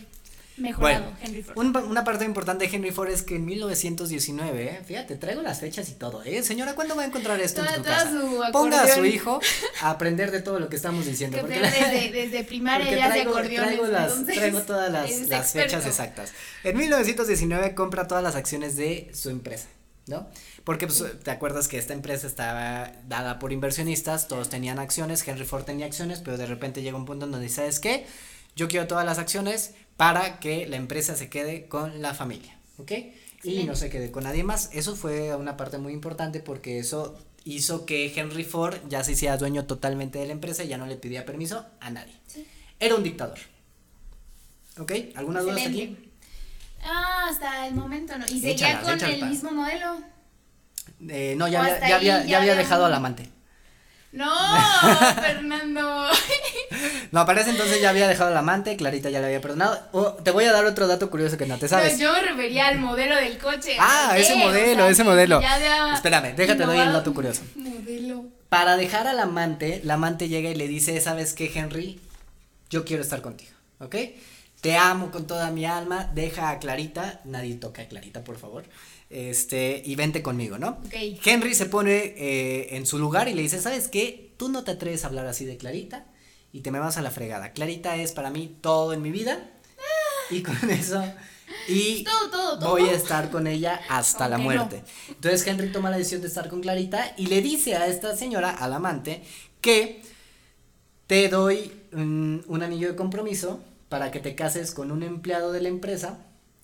Mejorado, Henry Ford. una parte importante de Henry Ford es que en 1919, eh, fíjate, traigo las fechas y todo, ¿eh? Señora, ¿cuándo va a encontrar esto en su casa? Ponga a su hijo a aprender de todo lo que estamos diciendo. porque desde, desde primaria ya traigo, se traigo, las, traigo todas las, las fechas exactas. En 1919 compra todas las acciones de su empresa, ¿no? Porque pues, te acuerdas que esta empresa estaba dada por inversionistas, todos tenían acciones, Henry Ford tenía acciones, pero de repente llega un punto en donde, ¿sabes qué? Yo quiero todas las acciones, para que la empresa se quede con la familia, ¿ok? Y no se quede con nadie más. Eso fue una parte muy importante porque eso hizo que Henry Ford ya se hiciera dueño totalmente de la empresa y ya no le pedía permiso a nadie. Era un dictador. ¿Ok? ¿Alguna duda hasta aquí? Ah, hasta el momento no. ¿Y seguía con el mismo modelo? Eh, no, ya había, ya había, ya había dejado al amante. No, Fernando. No, para ese entonces ya había dejado al amante, Clarita ya le había perdonado. Oh, te voy a dar otro dato curioso que no te sabes. yo me refería al modelo del coche. Ah, ese modelo, ese modelo. Espérame, déjate doy el dato curioso. Modelo. Para dejar al amante, la amante llega y le dice, ¿sabes qué, Henry? Yo quiero estar contigo, ¿ok? Te amo con toda mi alma, deja a Clarita, nadie toca a Clarita, por favor este, y vente conmigo, ¿no? Henry se pone eh, en su lugar y le dice, ¿sabes qué? Tú no te atreves a hablar así de Clarita y te me vas a la fregada. Clarita es para mí todo en mi vida y con eso y voy a estar con ella hasta la muerte. Entonces Henry toma la decisión de estar con Clarita y le dice a esta señora, al amante, que te doy un anillo de compromiso para que te cases con un empleado de la empresa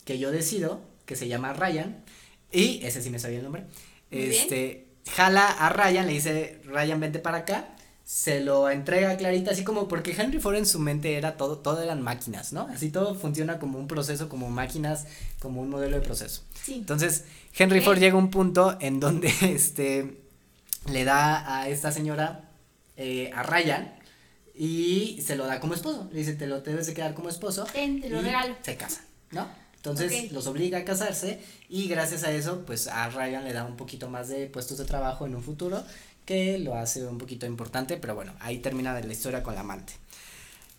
que yo decido, que se llama Ryan, y ese sí me sabía el nombre. este, jala a Ryan, le dice, Ryan, vente para acá. Se lo entrega a Clarita, así como porque Henry Ford en su mente era todo, todo eran máquinas, ¿no? Así todo funciona como un proceso, como máquinas, como un modelo de proceso. Entonces, Henry Ford llega a un punto en donde este le da a esta señora, eh, a Ryan, y se lo da como esposo. Le dice, te lo debes de quedar como esposo. te lo regalo. Se casa, ¿no? Entonces los obliga a casarse y gracias a eso pues a Ryan le da un poquito más de puestos de trabajo en un futuro que lo hace un poquito importante, pero bueno, ahí termina la historia con la amante.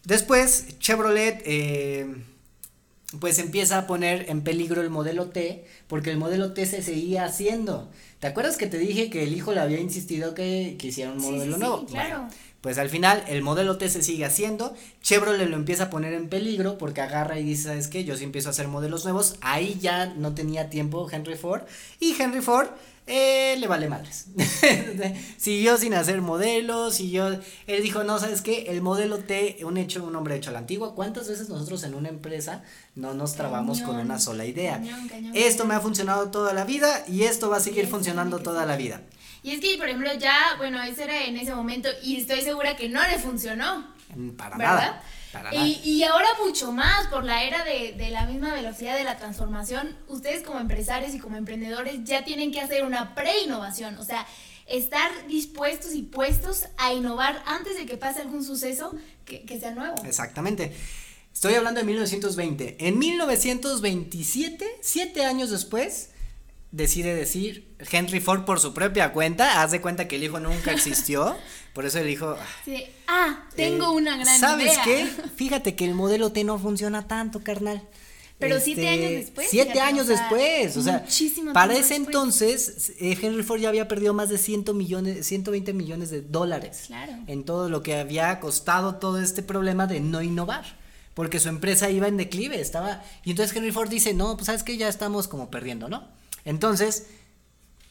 Después Chevrolet eh, pues empieza a poner en peligro el modelo T porque el modelo T se seguía haciendo. ¿Te acuerdas que te dije que el hijo le había insistido que, que hiciera un modelo nuevo? claro. Pues al final el modelo T se sigue haciendo, Chevrolet lo empieza a poner en peligro porque agarra y dice, ¿sabes qué? Yo sí empiezo a hacer modelos nuevos, ahí ya no tenía tiempo Henry Ford y Henry Ford eh, le vale madres. Siguió sin hacer modelos, yo él dijo, no, ¿sabes qué? El modelo T, un hecho, un hombre hecho a la antigua, ¿cuántas veces nosotros en una empresa no nos trabamos con una sola idea? esto me ha funcionado toda la vida y esto va a seguir funcionando toda la vida. Y es que, por ejemplo, ya, bueno, ese era en ese momento y estoy segura que no le funcionó. Mm, para nada. Y, y, ahora mucho más por la era de, de, la misma velocidad de la transformación, ustedes como empresarios y como emprendedores ya tienen que hacer una pre-innovación, o sea, estar dispuestos y puestos a innovar antes de que pase algún suceso que, que sea nuevo. Exactamente. Estoy hablando de 1920. En 1927, siete años después, decide decir Henry Ford por su propia cuenta, haz de cuenta que el hijo nunca existió, por eso el hijo... Ah, tengo eh, una gran ¿Sabes qué? Fíjate que el modelo T no funciona tanto, carnal. Pero siete años este, después. Siete años después, o sea, para ese entonces eh, Henry Ford ya había perdido más de 100 millones, 120 millones de dólares claro. en todo lo que había costado todo este problema de no innovar, porque su empresa iba en declive, estaba, y entonces Henry Ford dice, no, pues sabes que ya estamos como perdiendo, ¿no? Entonces,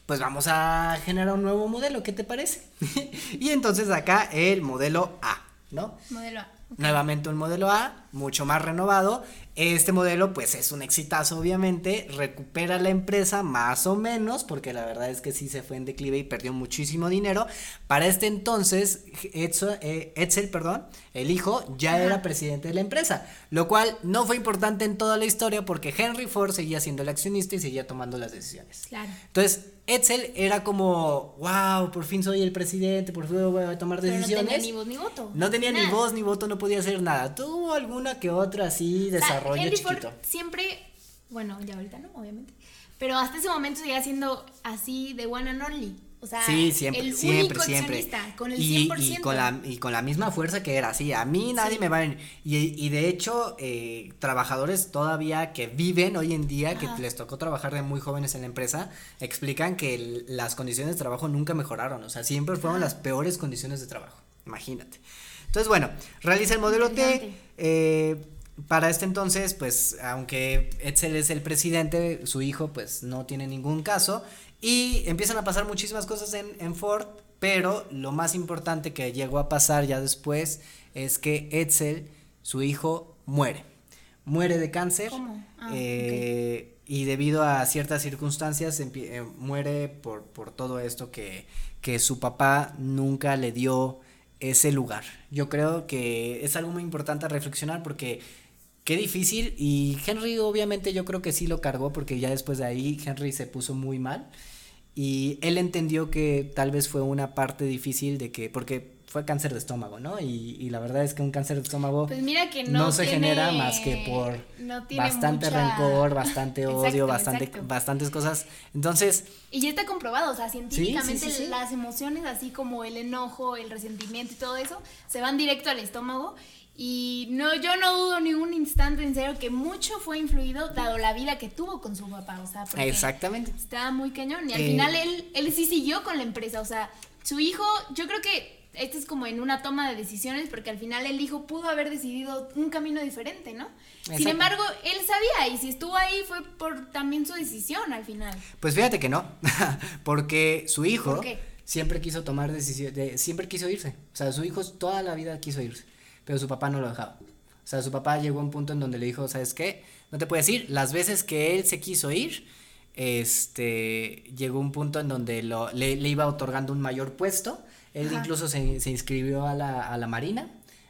pues vamos a generar un nuevo modelo, ¿qué te parece? y entonces acá el modelo A, ¿no? Modelo A. Nuevamente un modelo A, mucho más renovado. Este modelo pues es un exitazo obviamente, recupera la empresa más o menos, porque la verdad es que sí se fue en declive y perdió muchísimo dinero. Para este entonces, Edsel, eh, perdón, el hijo ya era presidente de la empresa, lo cual no fue importante en toda la historia porque Henry Ford seguía siendo el accionista y seguía tomando las decisiones. Claro. Entonces, Edsel era como, wow, por fin soy el presidente, por fin voy a tomar decisiones. no tenía ni voz ni voto. No tenía ni voz ni voto, no podía hacer nada. Tuvo alguna que otra así desarrollo Henry chiquito. Ford siempre, bueno, ya ahorita no, obviamente, pero hasta ese momento seguía siendo así de one and only. O sea, sí, siempre, el siempre, único siempre. con el y, 100%. y con la y con la misma fuerza que era, sí, a mí nadie Sí. me va a venir. Y, y de hecho, eh, trabajadores todavía que viven hoy en día, que les tocó trabajar de muy jóvenes en la empresa, explican que el- las condiciones de trabajo nunca mejoraron, o sea, siempre fueron las peores condiciones de trabajo, imagínate. Entonces, bueno, realiza el modelo T, eh, para este entonces, pues, aunque Edsel es el presidente, su hijo, pues, no tiene ningún caso. Y empiezan a pasar muchísimas cosas en, en Ford, pero lo más importante que llegó a pasar ya después es que Edsel, su hijo, muere. Muere de cáncer. ¿Cómo? Ah, eh, Y debido a ciertas circunstancias, eh, muere por, por todo esto que, que su papá nunca le dio ese lugar. Yo creo que es algo muy importante a reflexionar porque qué difícil y Henry obviamente yo creo que sí lo cargó porque ya después de ahí Henry se puso muy mal y él entendió que tal vez fue una parte difícil de que porque fue cáncer de estómago, ¿no? Y, y la verdad es que un cáncer de estómago Pues mira que no, no se tiene- genera más que por no bastante mucha- rencor, bastante odio, Exacto, bastante exacto. bastantes cosas. Entonces, Y ya está comprobado, o sea, científicamente sí, sí. las emociones, así como el enojo, el resentimiento y todo eso, se van directo al estómago. Y no, yo no dudo ni un instante en serio que mucho fue influido dado la vida que tuvo con su papá, o sea, porque exactamente. estaba muy cañón. Y al Eh, final él, él sí siguió con la empresa, o sea, su hijo, yo creo que esto es como en una toma de decisiones, porque al final el hijo pudo haber decidido un camino diferente, ¿no? Sin embargo, él sabía, y si estuvo ahí fue por también su decisión al final. Pues fíjate que no, porque su hijo siempre quiso tomar decisiones, siempre quiso irse. O sea, su hijo toda la vida quiso irse, pero su papá no lo dejaba. O sea, su papá llegó a un punto en donde le dijo, ¿sabes qué? No te puedes ir. Las veces que él se quiso ir, este, llegó un punto en donde lo, le, le iba otorgando un mayor puesto. Él Ajá. incluso se, se inscribió a la, a la Marina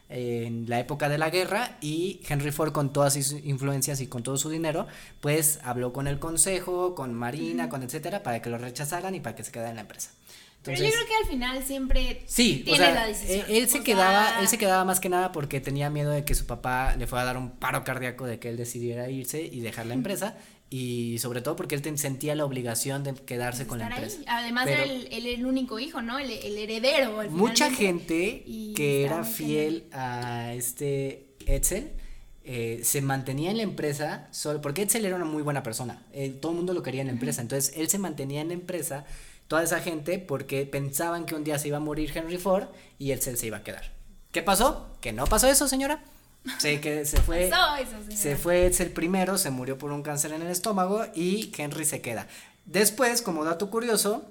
en la época de la guerra y Henry Ford con todas sus influencias y con todo su dinero, pues habló con el consejo, con Marina, con etcétera, para que lo rechazaran y para que se quedara en la empresa. Pero yo creo que al final siempre Sí, o tiene sea, la decisión. él, él se O quedaba, sea, él se quedaba más que nada porque tenía miedo de que su papá le fuera a dar un paro cardíaco de que él decidiera irse y dejar la empresa y sobre todo porque él sentía la obligación de quedarse con la ahí. empresa. Además Pero era el, él el único hijo, ¿no? El, el heredero. al mucha gente que era fiel a este Edsel eh, se mantenía en la empresa solo porque Edsel era una muy buena persona. eh, todo el mundo lo quería en la empresa. Entonces él se mantenía en la empresa, toda esa gente, porque pensaban que un día se iba a morir Henry Ford y Edsel se iba a quedar. ¿Qué pasó? Que no pasó eso, señora. Se, que se fue. Pasó eso, señora. Se fue Edsel primero, se murió por un cáncer en el estómago y Henry se queda. Después, como dato curioso,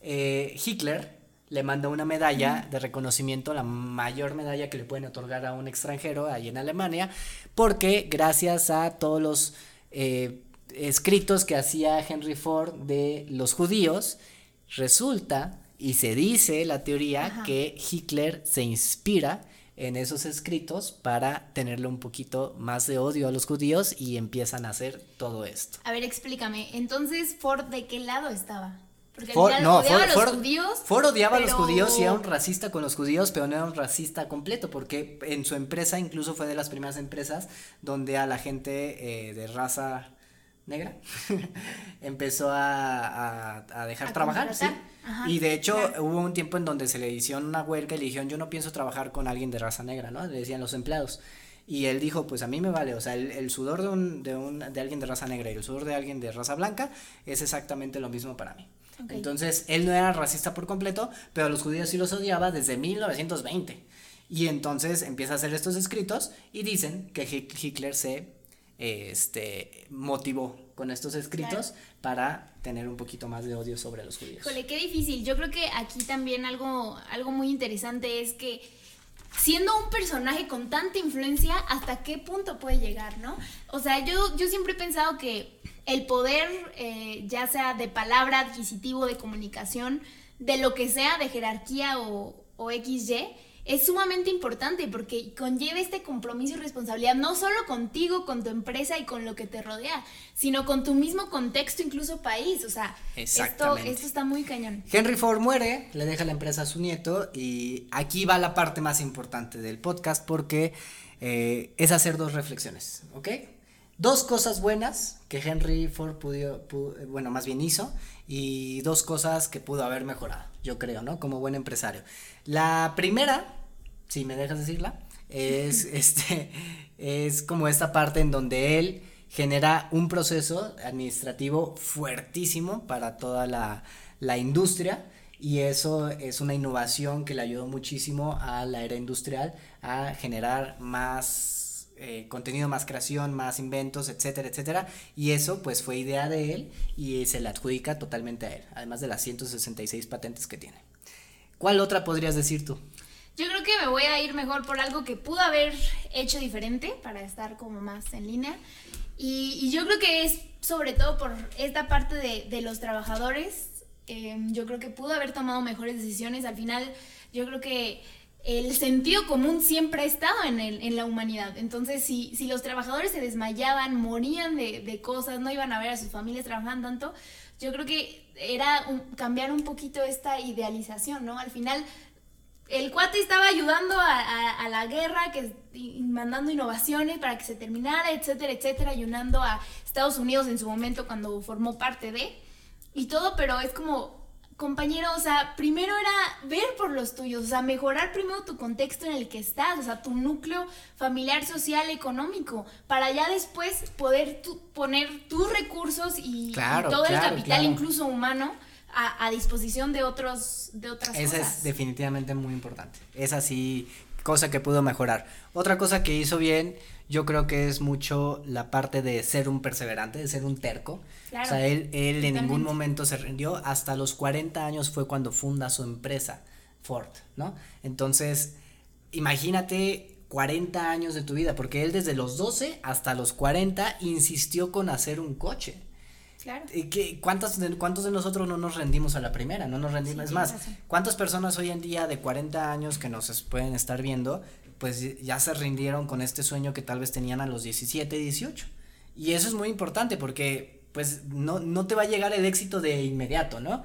eh, Hitler le manda una medalla de reconocimiento, la mayor medalla que le pueden otorgar a un extranjero ahí en Alemania, porque gracias a todos los eh, escritos que hacía Henry Ford de los judíos, resulta y se dice la teoría Ajá. que Hitler se inspira en esos escritos para tenerle un poquito más de odio a los judíos y empiezan a hacer todo esto. A ver, explícame. Entonces, ¿Ford de qué lado estaba? Porque Ford, no, odiaba Ford, a los judíos. Ford odiaba a los pero- judíos y era un racista con los judíos, pero no era un racista completo, porque en su empresa incluso fue de las primeras empresas donde a la gente eh, de raza negra empezó a, a- a dejar A trabajar, sí. y de hecho claro. hubo un tiempo en donde se le hicieron una huelga y le dijeron, yo no pienso trabajar con alguien de raza negra, ¿no? Le decían los empleados. Y él dijo, pues a mí me vale, o sea, el, el sudor de, un, de, un, de alguien de raza negra y el sudor de alguien de raza blanca es exactamente lo mismo para mí. Ok. Entonces, él no era racista por completo, pero a los judíos sí los odiaba desde 1920. Y entonces empieza a hacer estos escritos y dicen que Hi- Hitler se este, motivó con estos escritos para tener un poquito más de odio sobre los judíos. Híjole, qué difícil. Yo creo que aquí también algo, algo muy interesante es que siendo un personaje con tanta influencia, ¿hasta qué punto puede llegar, no? O sea, yo, yo siempre he pensado que el poder, eh, ya sea de palabra, adquisitivo, de comunicación, de lo que sea, de jerarquía o, o XY, es sumamente importante porque conlleva este compromiso y responsabilidad no solo contigo, con tu empresa y con lo que te rodea, sino con tu mismo contexto, incluso país. O sea, esto, esto está muy cañón. Henry Ford muere, le deja la empresa a su nieto y aquí va la parte más importante del podcast porque eh, es hacer dos reflexiones, ¿ok? dos cosas buenas que Henry Ford pudo, bueno, más bien hizo, y dos cosas que pudo haber mejorado, yo creo, ¿no? Como buen empresario. La primera, si me dejas decirla, es este, es como esta parte en donde él genera un proceso administrativo fuertísimo para toda la, la industria y eso es una innovación que le ayudó muchísimo a la era industrial a generar más eh, contenido, más creación, más inventos, etcétera, etcétera. Y eso pues fue idea de él y se le adjudica totalmente a él, además de las 166 patentes que tiene. ¿Cuál otra podrías decir tú? Yo creo que me voy a ir mejor por algo que pudo haber hecho diferente para estar como más en línea. Y, yo creo que es sobre todo por esta parte de, los trabajadores. Eh, yo creo que pudo haber tomado mejores decisiones. Al final, yo creo que el sentido común siempre ha estado en, el, en la humanidad. Entonces, si, si, los trabajadores se desmayaban, morían de, de, cosas, no iban a ver a sus familias trabajando tanto, yo creo que era cambiar un poquito esta idealización, ¿no? Al final, el cuate estaba ayudando a, a, la guerra, que, mandando innovaciones para que se terminara, etcétera, etcétera, ayudando a Estados Unidos en su momento cuando formó parte de, y todo, pero es como compañero, o sea, primero era ver por los tuyos, o sea, mejorar primero tu contexto en el que estás, o sea, tu núcleo familiar, social, económico, para ya después poder poner tus recursos y, todo el capital, incluso humano, a, disposición de otros, de otras Esa es definitivamente muy importante. Es así, cosa que pudo mejorar. Otra cosa que hizo bien, yo creo que es mucho la parte de ser un perseverante, de ser un terco. o sea, él, él en ningún momento se rindió. Hasta los 40 años fue cuando funda su empresa, Ford, ¿no? Entonces, imagínate 40 años de tu vida, porque él desde los 12 hasta los 40 insistió con hacer un coche. Claro. ¿Qué, cuántos, de, ¿Cuántos de nosotros no nos rendimos a la primera? No nos rendimos. es más, ¿cuántas personas hoy en día de 40 años que nos pueden estar viendo, pues ya se rindieron con este sueño que tal vez tenían a los 17, 18? Y eso es muy importante porque pues no, no te va a llegar el éxito de inmediato, ¿no?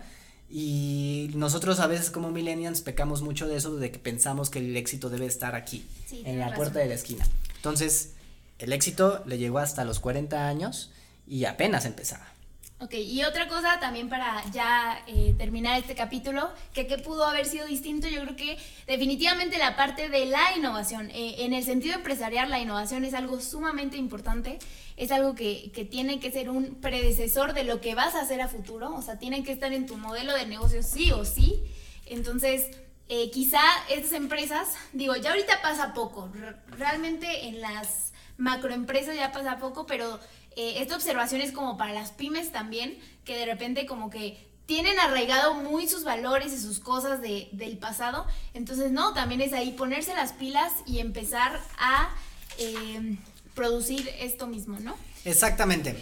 Y nosotros a veces como millennials pecamos mucho de eso, de que pensamos que el éxito debe estar aquí, en la puerta de la esquina. Entonces, el éxito le llegó hasta los 40 años y apenas empezaba. Ok, y otra cosa también para ya eh, terminar este capítulo, que qué pudo haber sido distinto, yo creo que definitivamente la parte de la innovación. Eh, en el sentido empresarial, la innovación es algo sumamente importante, es algo que, que, tiene que ser un predecesor de lo que vas a hacer a futuro, o sea, tiene que estar en tu modelo de negocio sí o sí. Entonces, eh, quizá estas empresas, digo, ya ahorita pasa poco, realmente en las macroempresas ya pasa poco, pero eh, esta observación es como para las pymes también, que de repente como que tienen arraigado muy sus valores y sus cosas de, del pasado. Entonces, no, también es ahí ponerse las pilas y empezar a eh, producir esto mismo, ¿no? Exactamente.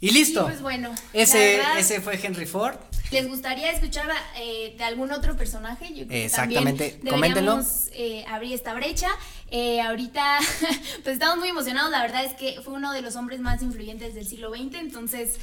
Y listo. pues bueno. Ese, ese fue Henry Ford. ¿Les gustaría escuchar eh, de algún otro personaje? Yo creo Exactamente. Que deberíamos eh, abrir esta brecha. Eh, ahorita, pues estamos muy emocionados. La verdad es que fue uno de los hombres más influyentes del siglo XX. Entonces,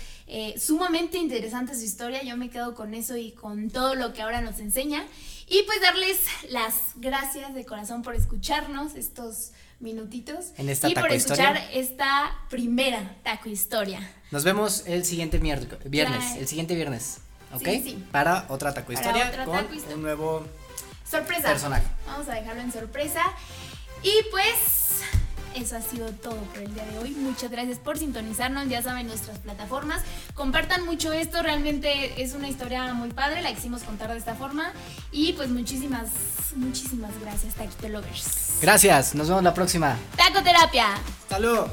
sumamente interesante su historia. Yo me quedo con eso y con todo lo que ahora nos enseña. Y pues darles las gracias de corazón por escucharnos estos minutitos en esta y por escuchar esta primera taco historia. Nos vemos el siguiente viernes, el siguiente viernes, ¿ok? Para otra taco historia con un nuevo sorpresa. personaje. Vamos a dejarlo en sorpresa. Y pues eso ha sido todo por el día de hoy. Muchas gracias por sintonizarnos. Ya saben nuestras plataformas. Compartan mucho esto. Realmente es una historia muy padre. La quisimos contar de esta forma. Y pues muchísimas, muchísimas gracias, Taquito Lovers. Gracias. Nos vemos la próxima. Tacoterapia. Luego.